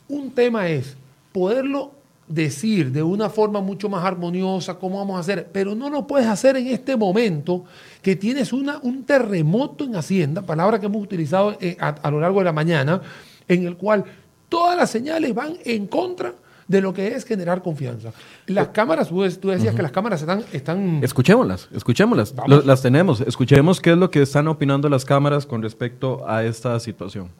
un tema es poderlo decir de una forma mucho más armoniosa cómo vamos a hacer, pero no lo puedes hacer en este momento que tienes una, un terremoto en Hacienda, palabra que hemos utilizado eh, a, lo largo de la mañana, en el cual todas las señales van en contra de lo que es generar confianza. Las cámaras, tú, decías que las cámaras están, están... Escuchémoslas, escuchémoslas. las tenemos. Escuchemos qué es lo que están opinando las cámaras con respecto a esta situación.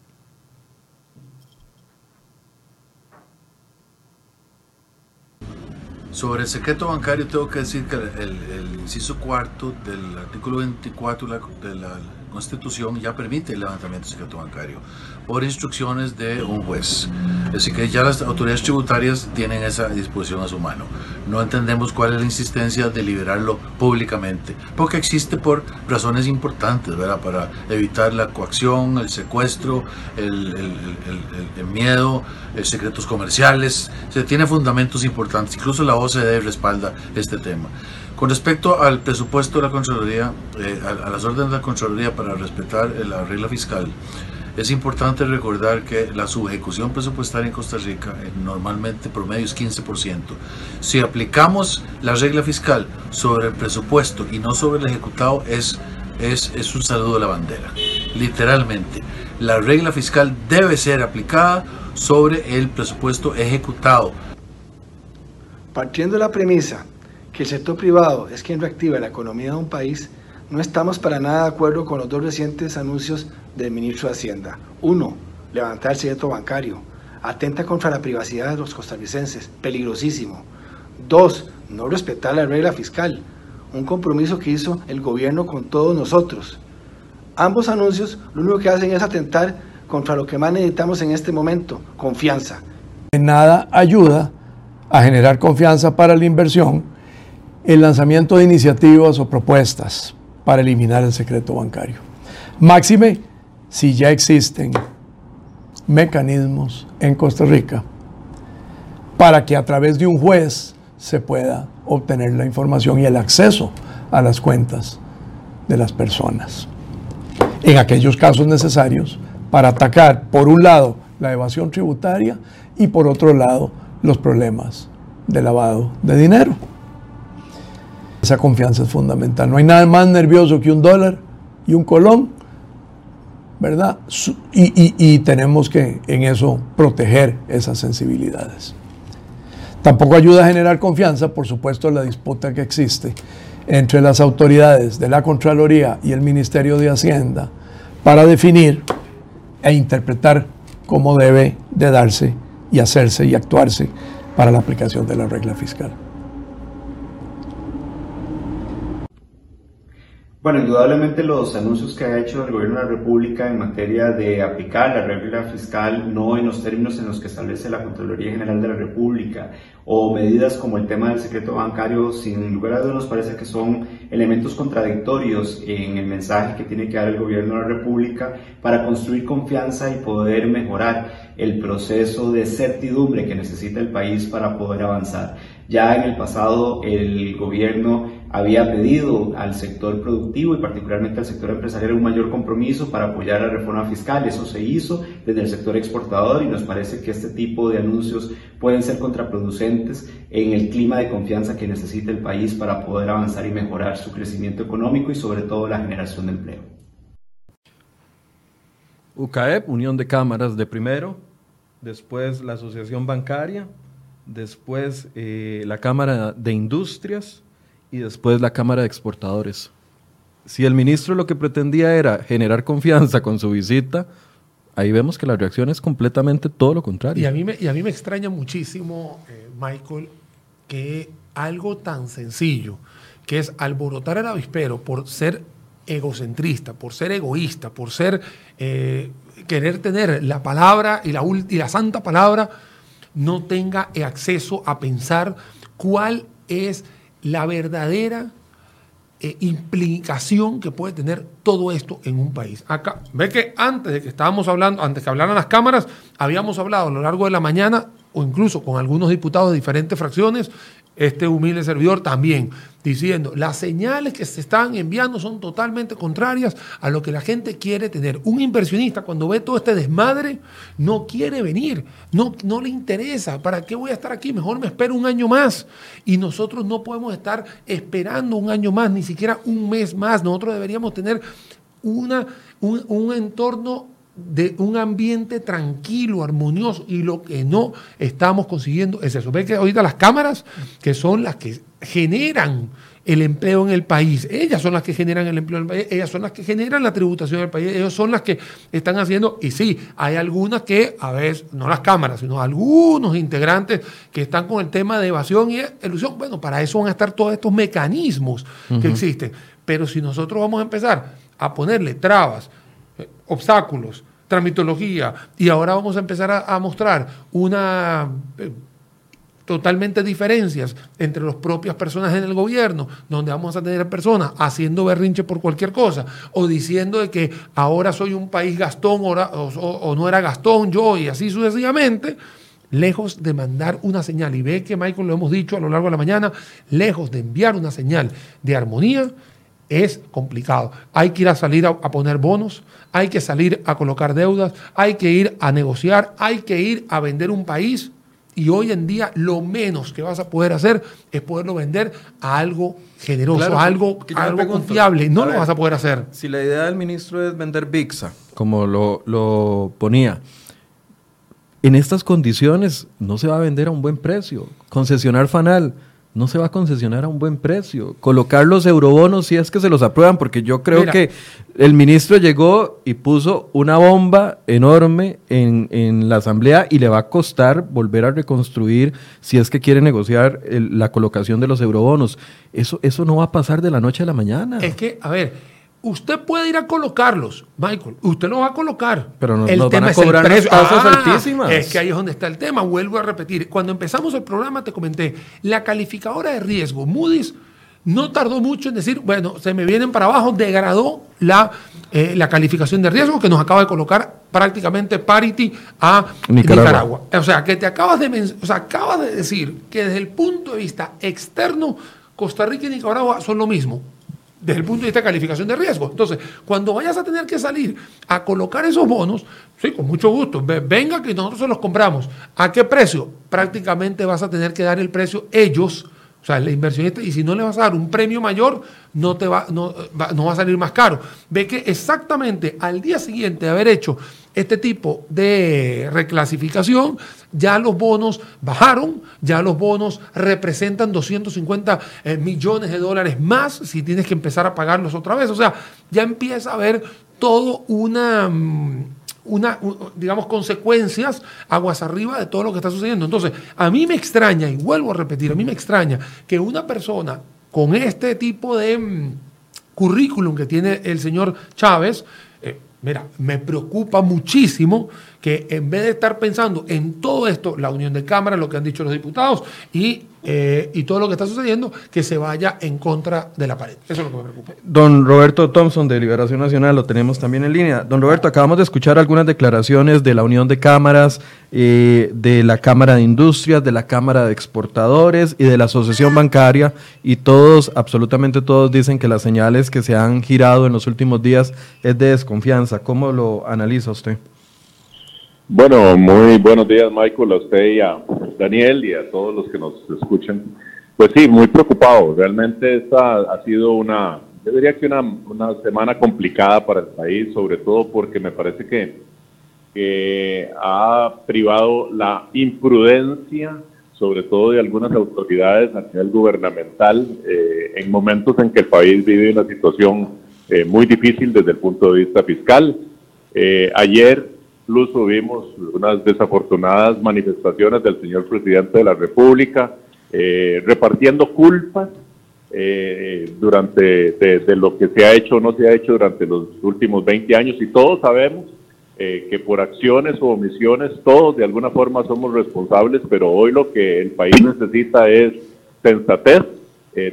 Sobre el secreto bancario tengo que decir que el, inciso cuarto del artículo 24 de la, Constitución ya permite el levantamiento del secreto bancario por instrucciones de un juez. Así que ya las autoridades tributarias tienen esa disposición a su mano. No entendemos cuál es la insistencia de liberarlo públicamente, porque existe por razones importantes, ¿verdad? Para evitar la coacción, el secuestro, el, el miedo, secretos comerciales. Se tiene fundamentos importantes, incluso la OCDE respalda este tema. Con respecto al presupuesto de la Contraloría, eh, a, las órdenes de la Contraloría para respetar la regla fiscal, es importante recordar que la subejecución presupuestaria en Costa Rica eh, normalmente promedio es 15%. Si aplicamos la regla fiscal sobre el presupuesto y no sobre el ejecutado, es, es, es un saludo a la bandera. Literalmente, la regla fiscal debe ser aplicada sobre el presupuesto ejecutado. Partiendo de la premisa que el sector privado es quien reactiva la economía de un país, no estamos para nada de acuerdo con los dos recientes anuncios del ministro de Hacienda. Uno, levantar el secreto bancario. Atenta contra la privacidad de los costarricenses. Peligrosísimo. Dos, no respetar la regla fiscal. Un compromiso que hizo el gobierno con todos nosotros. Ambos anuncios lo único que hacen es atentar contra lo que más necesitamos en este momento, confianza. Nada ayuda a generar confianza para la inversión el lanzamiento de iniciativas o propuestas para eliminar el secreto bancario. Máxime, si ya existen mecanismos en Costa Rica para que a través de un juez se pueda obtener la información y el acceso a las cuentas de las personas. En aquellos casos necesarios para atacar, por un lado, la evasión tributaria y por otro lado, los problemas de lavado de dinero. Esa confianza es fundamental. No hay nada más nervioso que un dólar y un colón, ¿verdad? Y, tenemos que en eso proteger esas sensibilidades. Tampoco ayuda a generar confianza, por supuesto, la disputa que existe entre las autoridades de la Contraloría y el Ministerio de Hacienda para definir e interpretar cómo debe de darse y hacerse y actuarse para la aplicación de la regla fiscal. Bueno, indudablemente los anuncios que ha hecho el gobierno de la República en materia de aplicar la regla fiscal no en los términos en los que establece la Contraloría General de la República o medidas como el tema del secreto bancario, sin lugar a dudas nos parece que son elementos contradictorios en el mensaje que tiene que dar el gobierno de la República para construir confianza y poder mejorar el proceso de certidumbre que necesita el país para poder avanzar. Ya en el pasado el gobierno había pedido al sector productivo y particularmente al sector empresarial un mayor compromiso para apoyar la reforma fiscal. Eso se hizo desde el sector exportador y nos parece que este tipo de anuncios pueden ser contraproducentes en el clima de confianza que necesita el país para poder avanzar y mejorar su crecimiento económico y sobre todo la generación de empleo. UCAEP, Unión de Cámaras de primero, después la Asociación Bancaria, después eh, la Cámara de Industrias, y después la Cámara de Exportadores. Si el ministro lo que pretendía era generar confianza con su visita, ahí vemos que la reacción es completamente todo lo contrario. Y a mí me, y a mí me extraña muchísimo, eh, Michael, que algo tan sencillo, que es alborotar el avispero por ser egocentrista, por ser egoísta, por ser eh, querer tener la palabra y la, y la santa palabra, no tenga acceso a pensar cuál es la verdadera eh, implicación que puede tener todo esto en un país. Acá, ve que antes de que estábamos hablando, antes que hablaran las cámaras, habíamos hablado a lo largo de la mañana, o incluso con algunos diputados de diferentes fracciones, este humilde servidor también, diciendo, las señales que se están enviando son totalmente contrarias a lo que la gente quiere tener. Un inversionista cuando ve todo este desmadre no quiere venir, no, no le interesa, ¿para qué voy a estar aquí? Mejor me espero un año más. Y nosotros no podemos estar esperando un año más, ni siquiera un mes más. Nosotros deberíamos tener una, un, un entorno de un ambiente tranquilo, armonioso, y lo que no estamos consiguiendo es eso. Ve que ahorita las cámaras, que son las que generan el empleo en el país, ellas son las que generan el empleo en el país, ellas son las que generan la tributación en el país, ellas son las que están haciendo, y sí, hay algunas que, a veces, no las cámaras, sino algunos integrantes que están con el tema de evasión y elusión, bueno, para eso van a estar todos estos mecanismos que existen. Pero si nosotros vamos a empezar a ponerle trabas, eh, obstáculos, tramitología, y ahora vamos a empezar a, mostrar una eh, totalmente diferencias entre las propias personas en el gobierno, donde vamos a tener personas haciendo berrinche por cualquier cosa, o diciendo de que ahora soy un país Gastón o, o no era Gastón yo, y así sucesivamente, lejos de mandar una señal, y ve que Michael lo hemos dicho a lo largo de la mañana, lejos de enviar una señal de armonía, es complicado. Hay que ir a salir a, poner bonos, hay que salir a colocar deudas, hay que ir a negociar, hay que ir a vender un país. Y hoy en día lo menos que vas a poder hacer es poderlo vender a algo generoso, a algo, algo confiable. No lo vas a poder hacer. Si la idea del ministro es vender VIXA, como lo, lo ponía, en estas condiciones no se va a vender a un buen precio. Concesionar Fanal no se va a concesionar a un buen precio. Colocar los eurobonos si es que se los aprueban, porque yo creo que el ministro llegó y puso una bomba enorme en, la asamblea y le va a costar volver a reconstruir si es que quiere negociar la colocación de los eurobonos. Eso, eso no va a pasar de la noche a la mañana. Es que, a ver, Usted puede ir a colocarlos, Michael. Usted los va a colocar. Pero no, el tema van a cobrar es el. Ah, altísimas. Es que ahí es donde está el tema. Vuelvo a repetir. Cuando empezamos el programa te comenté, la calificadora de riesgo, Moody's, no tardó mucho en decir, bueno, se me vienen para abajo, degradó la, eh, la calificación de riesgo que nos acaba de colocar prácticamente parity a Nicaragua. O sea, que te acabas de, o sea, acabas de decir que desde el punto de vista externo, Costa Rica y Nicaragua son lo mismo desde el punto de vista de calificación de riesgo. Entonces, cuando vayas a tener que salir a colocar esos bonos, sí, con mucho gusto, venga que nosotros se los compramos. ¿A qué precio? Prácticamente vas a tener que dar el precio ellos, o sea, el inversionista, y si no le vas a dar un premio mayor, no, te va, no, no va a salir más caro. Ve que exactamente al día siguiente de haber hecho este tipo de reclasificación, ya los bonos bajaron, ya los bonos representan 250 eh, millones de dólares más si tienes que empezar a pagarlos otra vez. O sea, ya empieza a haber todo una mm, una, digamos, consecuencias aguas arriba de todo lo que está sucediendo. Entonces, a mí me extraña, y vuelvo a repetir, a mí me extraña que una persona con este tipo de mm, currículum que tiene el señor Chávez, Mira, me preocupa muchísimo que en vez de estar pensando en todo esto, la unión de cámaras, lo que han dicho los diputados y, eh, y todo lo que está sucediendo, que se vaya en contra de la pared. Eso es lo que me preocupa. Don Roberto Thompson de Liberación Nacional lo tenemos también en línea. Don Roberto, acabamos de escuchar algunas declaraciones de la unión de cámaras, eh, de la Cámara de Industrias, de la Cámara de Exportadores y de la Asociación Bancaria y todos, absolutamente todos dicen que las señales que se han girado en los últimos días es de desconfianza. ¿Cómo lo analiza usted? Bueno, muy buenos días Michael, a usted y a Daniel y a todos los que nos escuchan. Pues sí, muy preocupado. Realmente esta ha sido una, yo diría que una, una semana complicada para el país, sobre todo porque me parece que, ha privado la imprudencia, sobre todo de algunas autoridades a nivel gubernamental, eh, en momentos en que el país vive una situación eh, muy difícil desde el punto de vista fiscal. Eh, ayer Incluso vimos unas desafortunadas manifestaciones del señor presidente de la República eh, repartiendo culpas eh, durante de, lo que se ha hecho o no se ha hecho durante los últimos 20 años. Y todos sabemos eh, que por acciones o omisiones todos de alguna forma somos responsables, pero hoy lo que el país necesita es sensatez,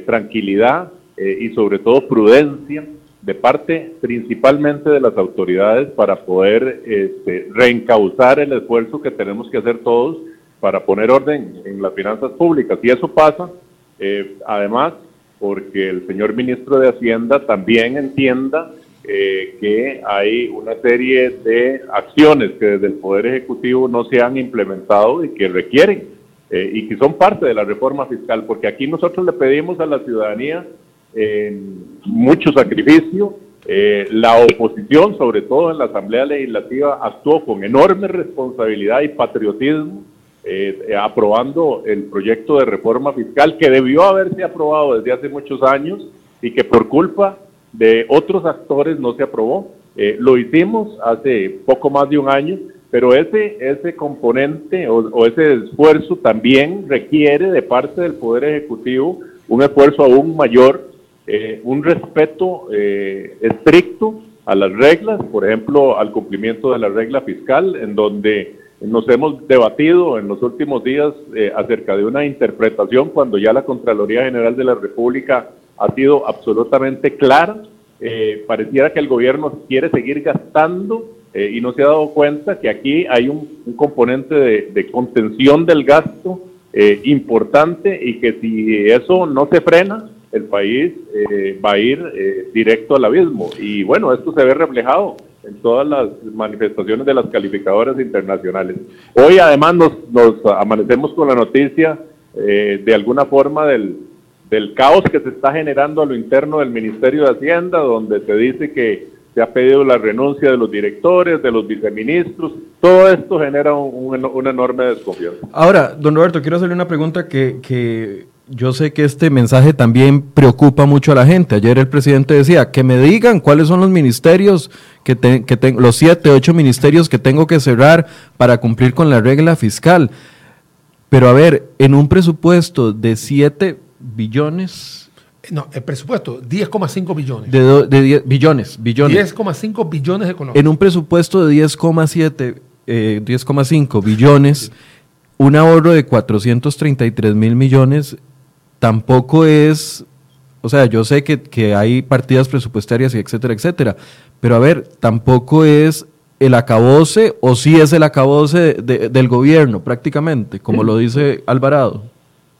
tranquilidad y sobre todo prudencia de parte principalmente de las autoridades para poder este, reencauzar el esfuerzo que tenemos que hacer todos para poner orden en las finanzas públicas. Y eso pasa Eh, además, porque el señor ministro de Hacienda también entienda eh, que hay una serie de acciones que desde el Poder Ejecutivo no se han implementado y que requieren eh, y que son parte de la reforma fiscal, porque aquí nosotros le pedimos a la ciudadanía mucho sacrificio. Eh, la oposición, sobre todo en la Asamblea Legislativa, actuó con enorme responsabilidad y patriotismo, aprobando el proyecto de reforma fiscal que debió haberse aprobado desde hace muchos años y que por culpa de otros actores no se aprobó. Eh, lo hicimos hace poco más de un año, pero ese, ese componente o, ese esfuerzo también requiere de parte del Poder Ejecutivo un esfuerzo aún mayor, eh, un respeto eh, estricto a las reglas, por ejemplo, al cumplimiento de la regla fiscal, en donde nos hemos debatido en los últimos días acerca de una interpretación cuando ya la Contraloría General de la República ha sido absolutamente clara. Eh, pareciera que el gobierno quiere seguir gastando eh, y no se ha dado cuenta que aquí hay un, componente de, contención del gasto eh, importante y que si eso no se frena, el país va a ir directo al abismo. Y bueno, esto se ve reflejado en todas las manifestaciones de las calificadoras internacionales. Hoy además nos, nos amanecemos con la noticia de alguna forma del, del caos que se está generando a lo interno del Ministerio de Hacienda, donde se dice que se ha pedido la renuncia de los directores, de los viceministros. Todo esto genera una enorme desconfianza. Ahora, don Roberto, quiero hacerle una pregunta que, yo sé que este mensaje también preocupa mucho a la gente. Ayer el presidente decía que me digan cuáles son los ministerios, que, que tengo, los siete, ocho ministerios que tengo que cerrar para cumplir con la regla fiscal. Pero a ver, en un presupuesto de siete billones. No, el presupuesto, 10,5 billones. De, billones, billones. 10,5 billones económicos. En un presupuesto de 10,7, 10,5 eh, billones, un ahorro de 433 mil millones tampoco es, o sea, yo sé que, que hay partidas presupuestarias y etcétera, etcétera, pero a ver, tampoco es el acabose o sí es el acabose del gobierno prácticamente, como lo dice Alvarado.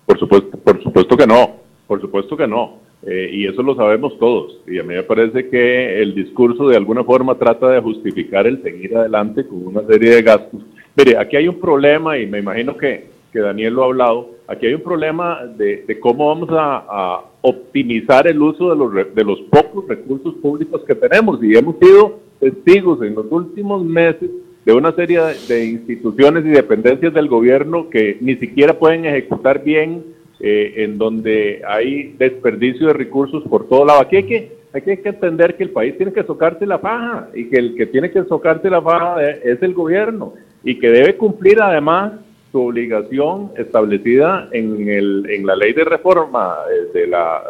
Por supuesto, por supuesto que no, por supuesto que no. Eh, y eso lo sabemos todos. Y a mí me parece que el discurso de alguna forma trata de justificar el seguir adelante con una serie de gastos. Mire, aquí hay un problema y me imagino que, que Daniel lo ha hablado. Aquí hay un problema de, cómo vamos a, optimizar el uso de los, de los pocos recursos públicos que tenemos. Y hemos sido testigos en los últimos meses de una serie de instituciones y dependencias del gobierno que ni siquiera pueden ejecutar bien, eh, en donde hay desperdicio de recursos por todo lado. Aquí hay que, hay que entender que el país tiene que socarse la faja y que el que tiene que socarse la faja es el gobierno y que debe cumplir además su obligación establecida en, el, en la ley de reforma eh, de, la,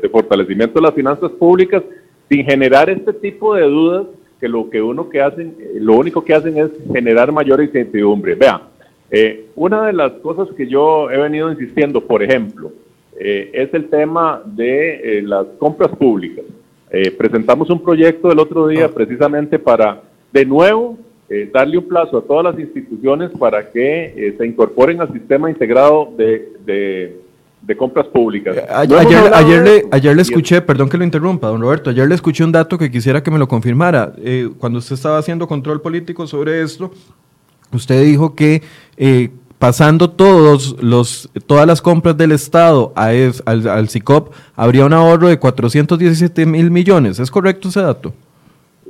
de fortalecimiento de las finanzas públicas sin generar este tipo de dudas que lo que uno que hacen, eh, lo único que hacen es generar mayor incertidumbre. Vea, eh, una de las cosas que yo he venido insistiendo, por ejemplo, eh, es el tema de las compras públicas. presentamos un proyecto el otro día precisamente para, de nuevo, darle un plazo a todas las instituciones para que se incorporen al sistema integrado de de compras públicas. Eh, ayer, le, ayer le escuché, perdón que lo interrumpa, don Roberto, ayer le escuché un dato que quisiera que me lo confirmara. Eh, cuando usted estaba haciendo control político sobre esto, usted dijo que eh, pasando todos los, todas las compras del Estado a al, al CICOP, habría un ahorro de 417 mil millones. ¿Es correcto ese dato?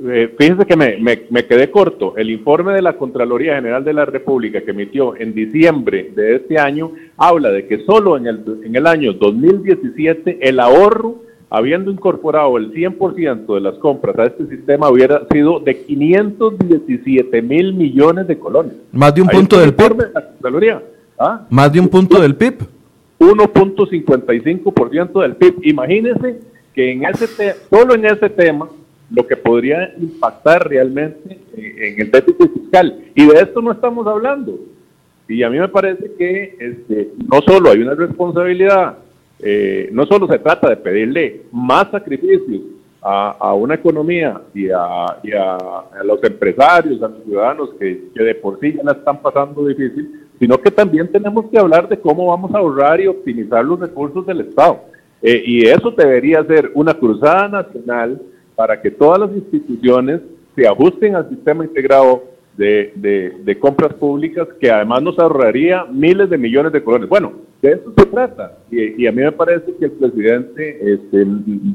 Eh, fíjense que me, me, quedé corto. El informe de la Contraloría General de la República que emitió en diciembre de este año habla de que solo en el, en el año 2017 el ahorro, habiendo incorporado el 100% de las compras a este sistema, hubiera sido de 517 mil millones de colones. Más de un punto del PIB. De ¿Ah? Más de un punto del PIB. 1.55% del PIB. Imagínense que en ese solo en ese tema lo que podría impactar realmente en el déficit fiscal. Y de esto no estamos hablando. Y a mí me parece que este, no solo hay una responsabilidad, eh, no solo se trata de pedirle más sacrificios a, una economía y, a, los empresarios, a los ciudadanos que, de por sí ya la están pasando difícil, sino que también tenemos que hablar de cómo vamos a ahorrar y optimizar los recursos del Estado. Eh, y eso debería ser una cruzada nacional para que todas las instituciones se ajusten al sistema integrado de, compras públicas que además nos ahorraría miles de millones de colones. Bueno, de eso se trata. Y, a mí me parece que el presidente, este,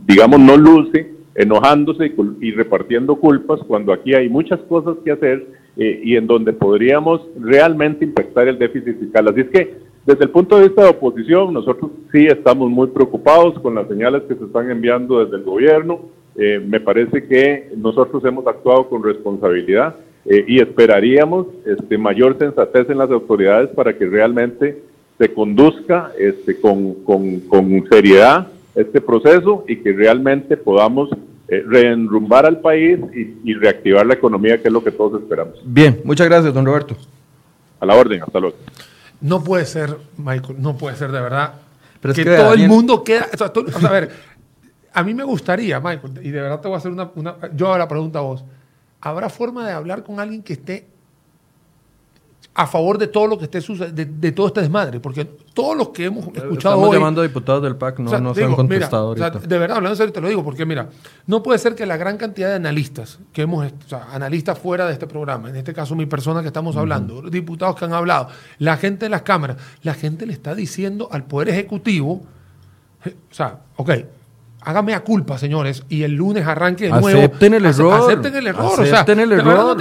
digamos, no luce enojándose y, repartiendo culpas cuando aquí hay muchas cosas que hacer eh, y en donde podríamos realmente impactar el déficit fiscal. Así es que desde el punto de vista de oposición, nosotros sí estamos muy preocupados con las señales que se están enviando desde el gobierno. Eh, me parece que nosotros hemos actuado con responsabilidad eh, y esperaríamos este, mayor sensatez en las autoridades para que realmente se conduzca este, con, con, seriedad este proceso y que realmente podamos eh, reenrumbar al país y, y, reactivar la economía, que es lo que todos esperamos. Bien, muchas gracias, don Roberto. A la orden, hasta luego. No puede ser, Michael, no puede ser de verdad Pero que, todo el mundo queda. a ver, a mí me gustaría, Michael, y de verdad te voy a hacer una. una yo hago la pregunta a vos. ¿Habrá forma de hablar con alguien que esté a favor de todo lo que esté de, de todo este desmadre, porque todos los que hemos escuchado Estamos llamando a diputados del PAC, no, no se han contestado de verdad, hablando serio, te lo digo, porque mira, no puede ser que la gran cantidad de analistas que hemos, o sea, analistas fuera de este programa, en este caso mi persona que estamos hablando, diputados que han hablado, la gente de las cámaras, la gente le está diciendo al Poder Ejecutivo, eh, o sea, ok, hágame a culpa, señores, y el lunes arranque de nuevo. Acepten el error. Acepten el error. Acepten el error.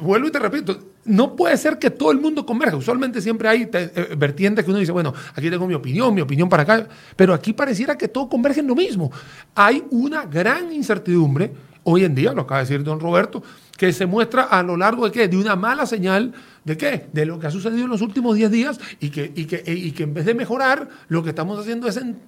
vuelvo y te repito, no puede ser que todo el mundo converja. Usualmente siempre hay eh, vertientes que uno dice, bueno, aquí tengo mi opinión, mi opinión para acá, pero aquí pareciera que todo converge en lo mismo. Hay una gran incertidumbre, hoy en día, lo acaba de decir don Roberto, que se muestra a lo largo de qué? De una mala señal ¿De qué? De lo que ha sucedido en los últimos 10 días y que, y que, y que en vez de mejorar, lo que estamos haciendo es en,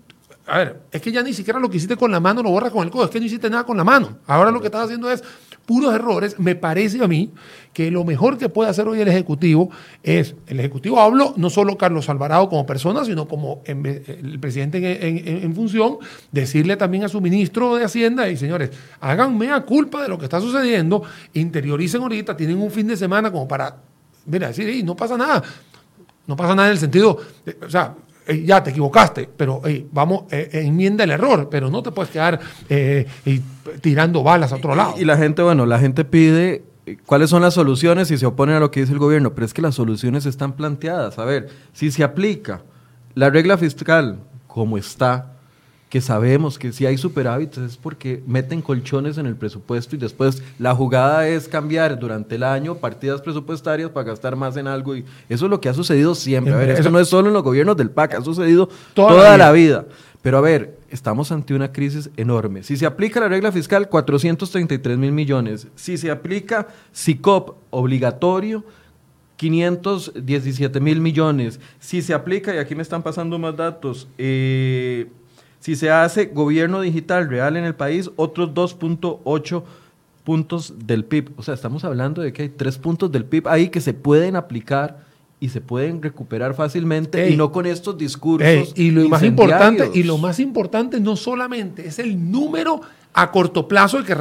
a ver, es que ya ni siquiera lo que hiciste con la mano lo borras con el codo, es que no hiciste nada con la mano. Ahora lo que estás haciendo es puros errores. Me parece a mí que lo mejor que puede hacer hoy el Ejecutivo es, el Ejecutivo hablo no solo Carlos Alvarado como persona, sino como el presidente en, función, decirle también a su ministro de Hacienda, y señores, háganme a culpa de lo que está sucediendo, interioricen ahorita, tienen un fin de semana como para, mira, decir, no pasa nada. No pasa nada en el sentido, o sea, ya te equivocaste, pero vamos, eh, enmienda el error, pero no te puedes quedar eh, tirando balas a otro lado. Y, la gente, bueno, la gente pide eh, cuáles son las soluciones y se oponen a lo que dice el gobierno, pero es que las soluciones están planteadas. A ver, si se aplica la regla fiscal como está, que sabemos que si hay superávit es porque meten colchones en el presupuesto y después la jugada es cambiar durante el año partidas presupuestarias para gastar más en algo y eso es lo que ha sucedido siempre. A ver, eso no es solo en los gobiernos del PAC, ha sucedido toda, la, vida. Pero a ver, estamos ante una crisis enorme. Si se aplica la regla fiscal, 433 mil millones. Si se aplica SICOP obligatorio, 517 mil millones. Si se aplica, y aquí me están pasando más datos, eh, si se hace gobierno digital real en el país, otros 2.8 puntos del PIB. O sea, estamos hablando de que hay tres puntos del PIB ahí que se pueden aplicar y se pueden recuperar fácilmente y no con estos discursos. y lo más importante y lo más importante no solamente es el número a corto plazo que,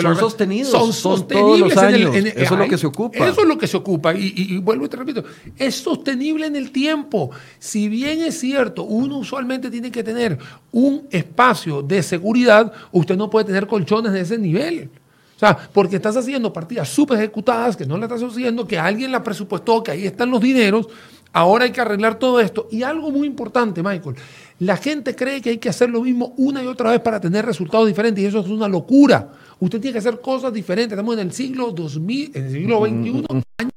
son sostenidos son, sostenibles eso es lo que se ocupa. eso es lo que se ocupa. Y, vuelvo y te repito es sostenible en el tiempo. Si bien es cierto uno usualmente tiene que tener un espacio de seguridad usted no puede tener colchones de ese nivel. O sea, porque estás haciendo partidas súper ejecutadas que no la estás haciendo, que alguien la presupuestó, que ahí están los dineros. Ahora hay que arreglar todo esto. Y algo muy importante, Michael, la gente cree que hay que hacer lo mismo una y otra vez para tener resultados diferentes y eso es una locura. Usted tiene que hacer cosas diferentes. Estamos en el siglo 2000, en el siglo XXI, año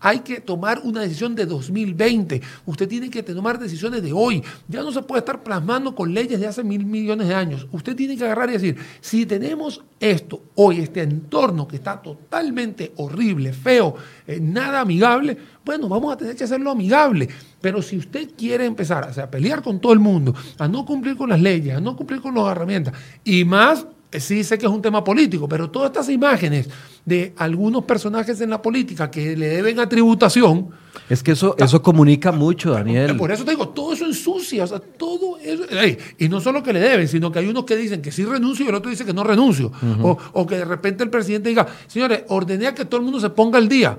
hay que tomar una decisión de 2020. Usted tiene que tomar decisiones de hoy. Ya no se puede estar plasmando con leyes de hace mil millones de años. Usted tiene que agarrar y decir, si tenemos esto hoy, este entorno que está totalmente horrible, feo, eh, nada amigable, bueno, vamos a tener que hacerlo amigable. Pero si usted quiere empezar a pelear con todo el mundo, a no cumplir con las leyes, a no cumplir con las herramientas, y más sí sé que es un tema político, pero todas estas imágenes de algunos personajes en la política que le deben atributación. Es que eso, eso comunica mucho, Daniel. Por eso te digo, todo eso ensucia, o sea, todo eso. y no solo que le deben, sino que hay unos que dicen que sí renuncio y el otro dice que no renuncio. o, o, que de repente el presidente diga, señores, ordené a que todo el mundo se ponga al día.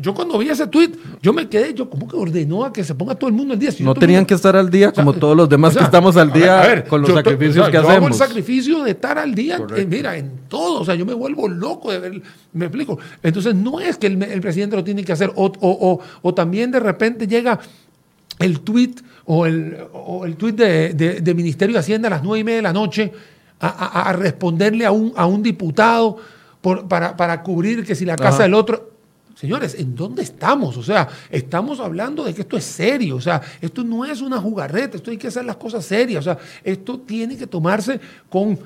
Yo cuando vi ese tweet, yo me quedé, yo como que ordenó a que se ponga todo el mundo al día. no tenían que estar al día como todos los demás que estamos al día con los sacrificios que hacemos. Yo hago el sacrificio de estar al día, eh, mira, en todo. O sea, yo me vuelvo loco de ver, me explico. Entonces, no es que el, presidente lo tiene que hacer, o, o, o, también de repente llega el tweet o el, o el tweet de, de, Ministerio de Hacienda a las nueve y media de la noche a, a, responderle a un, a un diputado por, para, para cubrir que si la casa del otro Señores, ¿en dónde estamos? O sea, estamos hablando de que esto es serio, o sea, esto no es una jugarreta, esto hay que hacer las cosas serias, o sea, esto tiene que tomarse con,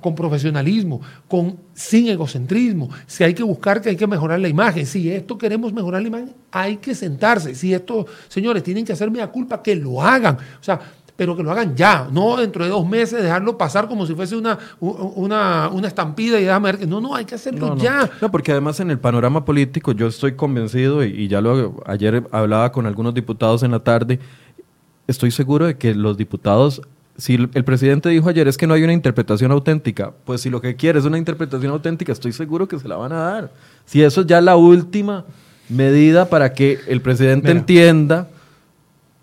con profesionalismo, con, sin egocentrismo. Si hay que buscar que hay que mejorar la imagen, si esto queremos mejorar la imagen, hay que sentarse. Si esto, señores, tienen que hacerme la culpa, que lo hagan. O sea, pero que lo hagan ya, no dentro de dos meses dejarlo pasar como si fuese una, una, una estampida y déjame ver que no, no, hay que hacerlo ya. No, porque además en el panorama político yo estoy convencido y, ya lo ayer hablaba con algunos diputados en la tarde, estoy seguro de que los diputados si el presidente dijo ayer es que no hay una interpretación auténtica, pues si lo que quiere es una interpretación auténtica, estoy seguro que se la van a dar. Si eso es ya la última medida para que el presidente entienda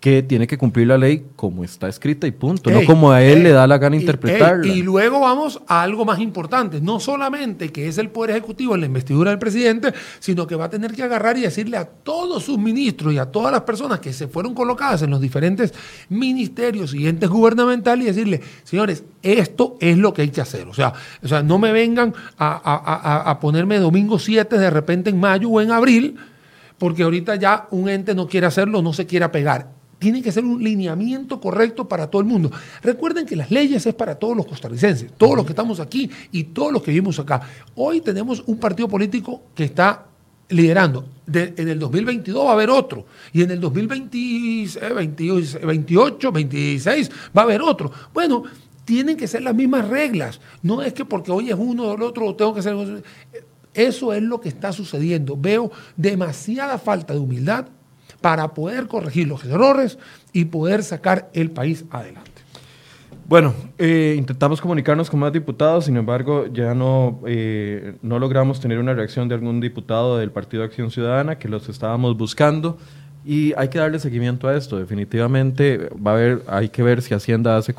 que tiene que cumplir la ley como está escrita y punto, no como a él le da la gana interpretarla. y luego vamos a algo más importante, no solamente que es el Poder Ejecutivo en la investidura del presidente, sino que va a tener que agarrar y decirle a todos sus ministros y a todas las personas que se fueron colocadas en los diferentes ministerios y entes gubernamentales y decirle, señores, esto es lo que hay que hacer. O sea, o sea no me vengan a, a ponerme domingo 7 de repente en mayo o en abril, porque ahorita ya un ente no quiere hacerlo, no se quiera pegar tiene que ser un lineamiento correcto para todo el mundo. Recuerden que las leyes es para todos los costarricenses, todos los que estamos aquí y todos los que vivimos acá. Hoy tenemos un partido político que está liderando. en el 2022 va a haber otro. Y en el 2028, 26 va a haber otro. Bueno, tienen que ser las mismas reglas. No es que porque hoy es uno o el otro tengo que ser... Eso es lo que está sucediendo. Veo demasiada falta de humildad para poder corregir los errores y poder sacar el país adelante. Bueno, eh, intentamos comunicarnos con más diputados, sin embargo, ya no, eh, no logramos tener una reacción de algún diputado del Partido Acción Ciudadana, que los estábamos buscando, y hay que darle seguimiento a esto. Definitivamente va a haber, hay que ver si Hacienda hace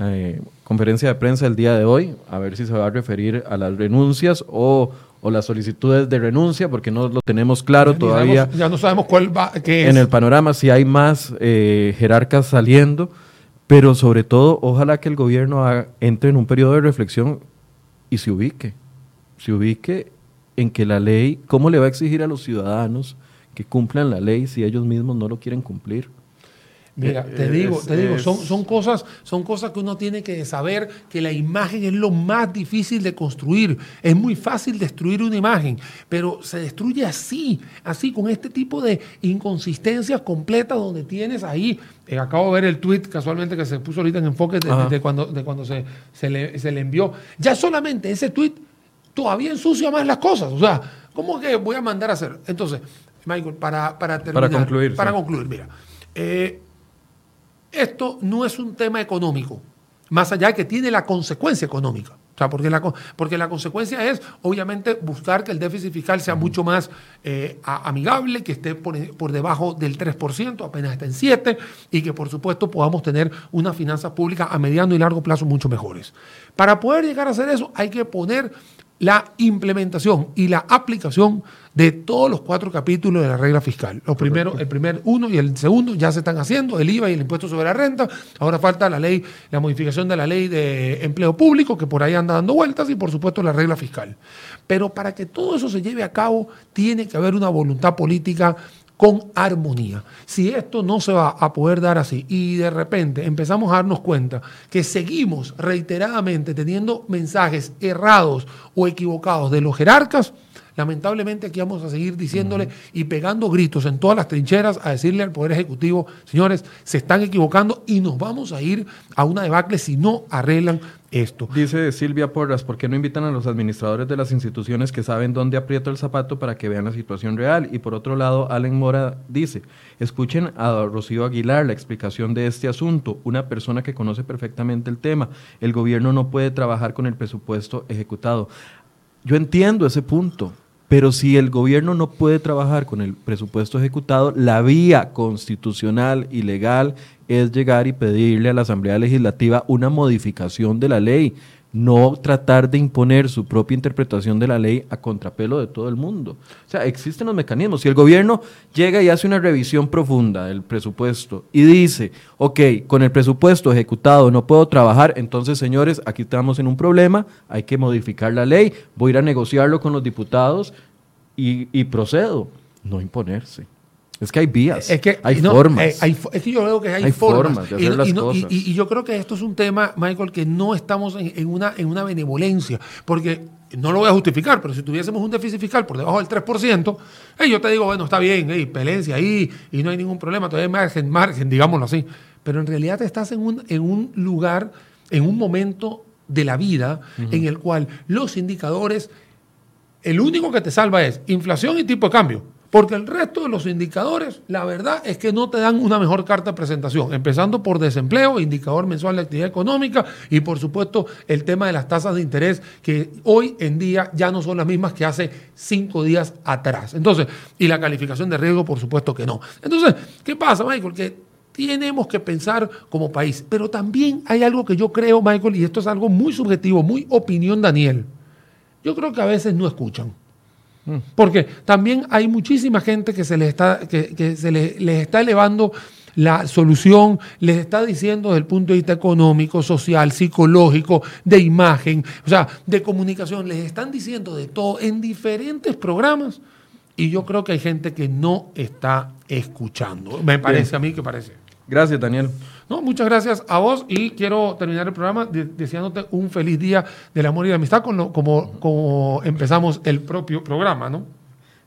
eh, conferencia de prensa el día de hoy, a ver si se va a referir a las renuncias o o las solicitudes de renuncia, porque no lo tenemos claro todavía. ya no sabemos cuál va, qué es. En el panorama, si hay más eh, jerarcas saliendo, pero sobre todo, ojalá que el gobierno entre en un periodo de reflexión y se ubique. Se ubique en que la ley, ¿cómo le va a exigir a los ciudadanos que cumplan la ley si ellos mismos no lo quieren cumplir? Mira, te digo, te digo, son, son, cosas, son cosas que uno tiene que saber que la imagen es lo más difícil de construir. Es muy fácil destruir una imagen, pero se destruye así, así, con este tipo de inconsistencias completas donde tienes ahí. Eh, acabo de ver el tweet casualmente que se puso ahorita en enfoque de, cuando, de cuando se, se, le, se le envió. Ya solamente ese tweet todavía ensucia más las cosas. O sea, ¿cómo que voy a mandar a hacer? Entonces, Michael, para, para terminar. Para concluir. Para concluir, mira. Eh, esto no es un tema económico, más allá de que tiene la consecuencia económica. O sea, porque la, porque la consecuencia es, obviamente, buscar que el déficit fiscal sea mucho más eh, amigable, que esté por, debajo del 3%, apenas está en 7%, y que, por supuesto, podamos tener unas finanzas públicas a mediano y largo plazo mucho mejores. Para poder llegar a hacer eso, hay que poner la implementación y la aplicación de todos los cuatro capítulos de la regla fiscal. Los primeros, el primer uno y el segundo ya se están haciendo, el IVA y el impuesto sobre la renta. Ahora falta la ley, la modificación de la ley de empleo público, que por ahí anda dando vueltas, y por supuesto la regla fiscal. Pero para que todo eso se lleve a cabo, tiene que haber una voluntad política con armonía. Si esto no se va a poder dar así y de repente empezamos a darnos cuenta que seguimos reiteradamente teniendo mensajes errados o equivocados de los jerarcas, lamentablemente aquí vamos a seguir diciéndole y pegando gritos en todas las trincheras a decirle al Poder Ejecutivo, señores, se están equivocando y nos vamos a ir a una debacle si no arreglan esto. Dice Silvia Porras, ¿por qué no invitan a los administradores de las instituciones que saben dónde aprieta el zapato para que vean la situación real? Y por otro lado, Allen Mora dice, escuchen a Rocío Aguilar la explicación de este asunto, una persona que conoce perfectamente el tema. El gobierno no puede trabajar con el presupuesto ejecutado. Yo entiendo ese punto, Pero si el gobierno no puede trabajar con el presupuesto ejecutado, la vía constitucional y legal es llegar y pedirle a la Asamblea Legislativa una modificación de la ley, no tratar de imponer su propia interpretación de la ley a contrapelo de todo el mundo. O sea, existen los mecanismos. Si el gobierno llega y hace una revisión profunda del presupuesto y dice, ok, con el presupuesto ejecutado no puedo trabajar, entonces señores, aquí estamos en un problema, hay que modificar la ley, voy a ir a negociarlo con los diputados y, y procedo. No imponerse. Es que hay vías, es que, hay no, formas. eh, hay es que yo veo que hay, Hay formas. formas de Y hacer las y, no- y- cosas. y- y yo creo que esto es un tema, Michael, que no estamos en, en una, en una benevolencia. Porque no lo voy a justificar, pero si tuviésemos un déficit fiscal por debajo del 3%, eh, yo te digo, bueno, está bien, eh, pelense ahí y no hay ningún problema, todavía hay margen, margen, digámoslo así. Pero en realidad estás en un, en un lugar, en un momento de la vida en el cual los indicadores el único que te salva es inflación y tipo de cambio. Porque el resto de los indicadores, la verdad es que no te dan una mejor carta de presentación. Empezando por desempleo, indicador mensual de actividad económica y por supuesto el tema de las tasas de interés que hoy en día ya no son las mismas que hace cinco días atrás. Entonces, y la calificación de riesgo, por supuesto que no. Entonces, ¿qué pasa, Michael? Que tenemos que pensar como país. Pero también hay algo que yo creo, Michael, y esto es algo muy subjetivo, muy opinión, Daniel. Yo creo que a veces no escuchan. Porque también hay muchísima gente que se les está, que, que se le- les está elevando la solución, les está diciendo desde el punto de vista económico, social, psicológico, de imagen, o sea, de comunicación, les están diciendo de todo en diferentes programas y yo creo que hay gente que no está escuchando. Me parece a mí que parece. Gracias, Daniel. No, muchas gracias a vos y quiero terminar el programa de- deseándote un feliz día del amor y la amistad con lo- como, como empezamos el propio programa, ¿no?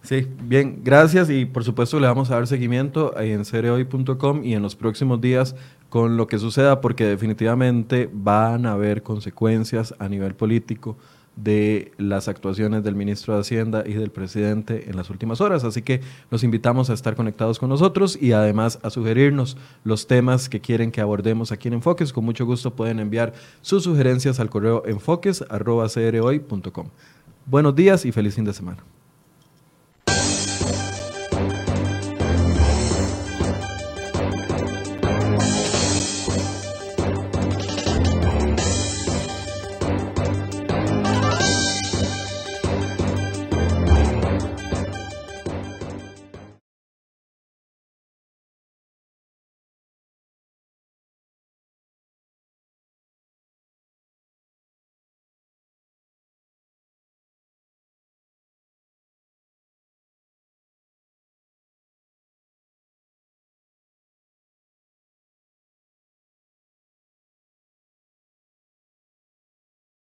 Sí, bien, gracias y por supuesto le vamos a dar seguimiento en cereoy.com y en los próximos días con lo que suceda porque definitivamente van a haber consecuencias a nivel político de las actuaciones del ministro de Hacienda y del presidente en las últimas horas. Así que los invitamos a estar conectados con nosotros y además a sugerirnos los temas que quieren que abordemos aquí en Enfoques. Con mucho gusto pueden enviar sus sugerencias al correo enfoques.com. Buenos días y feliz fin de semana.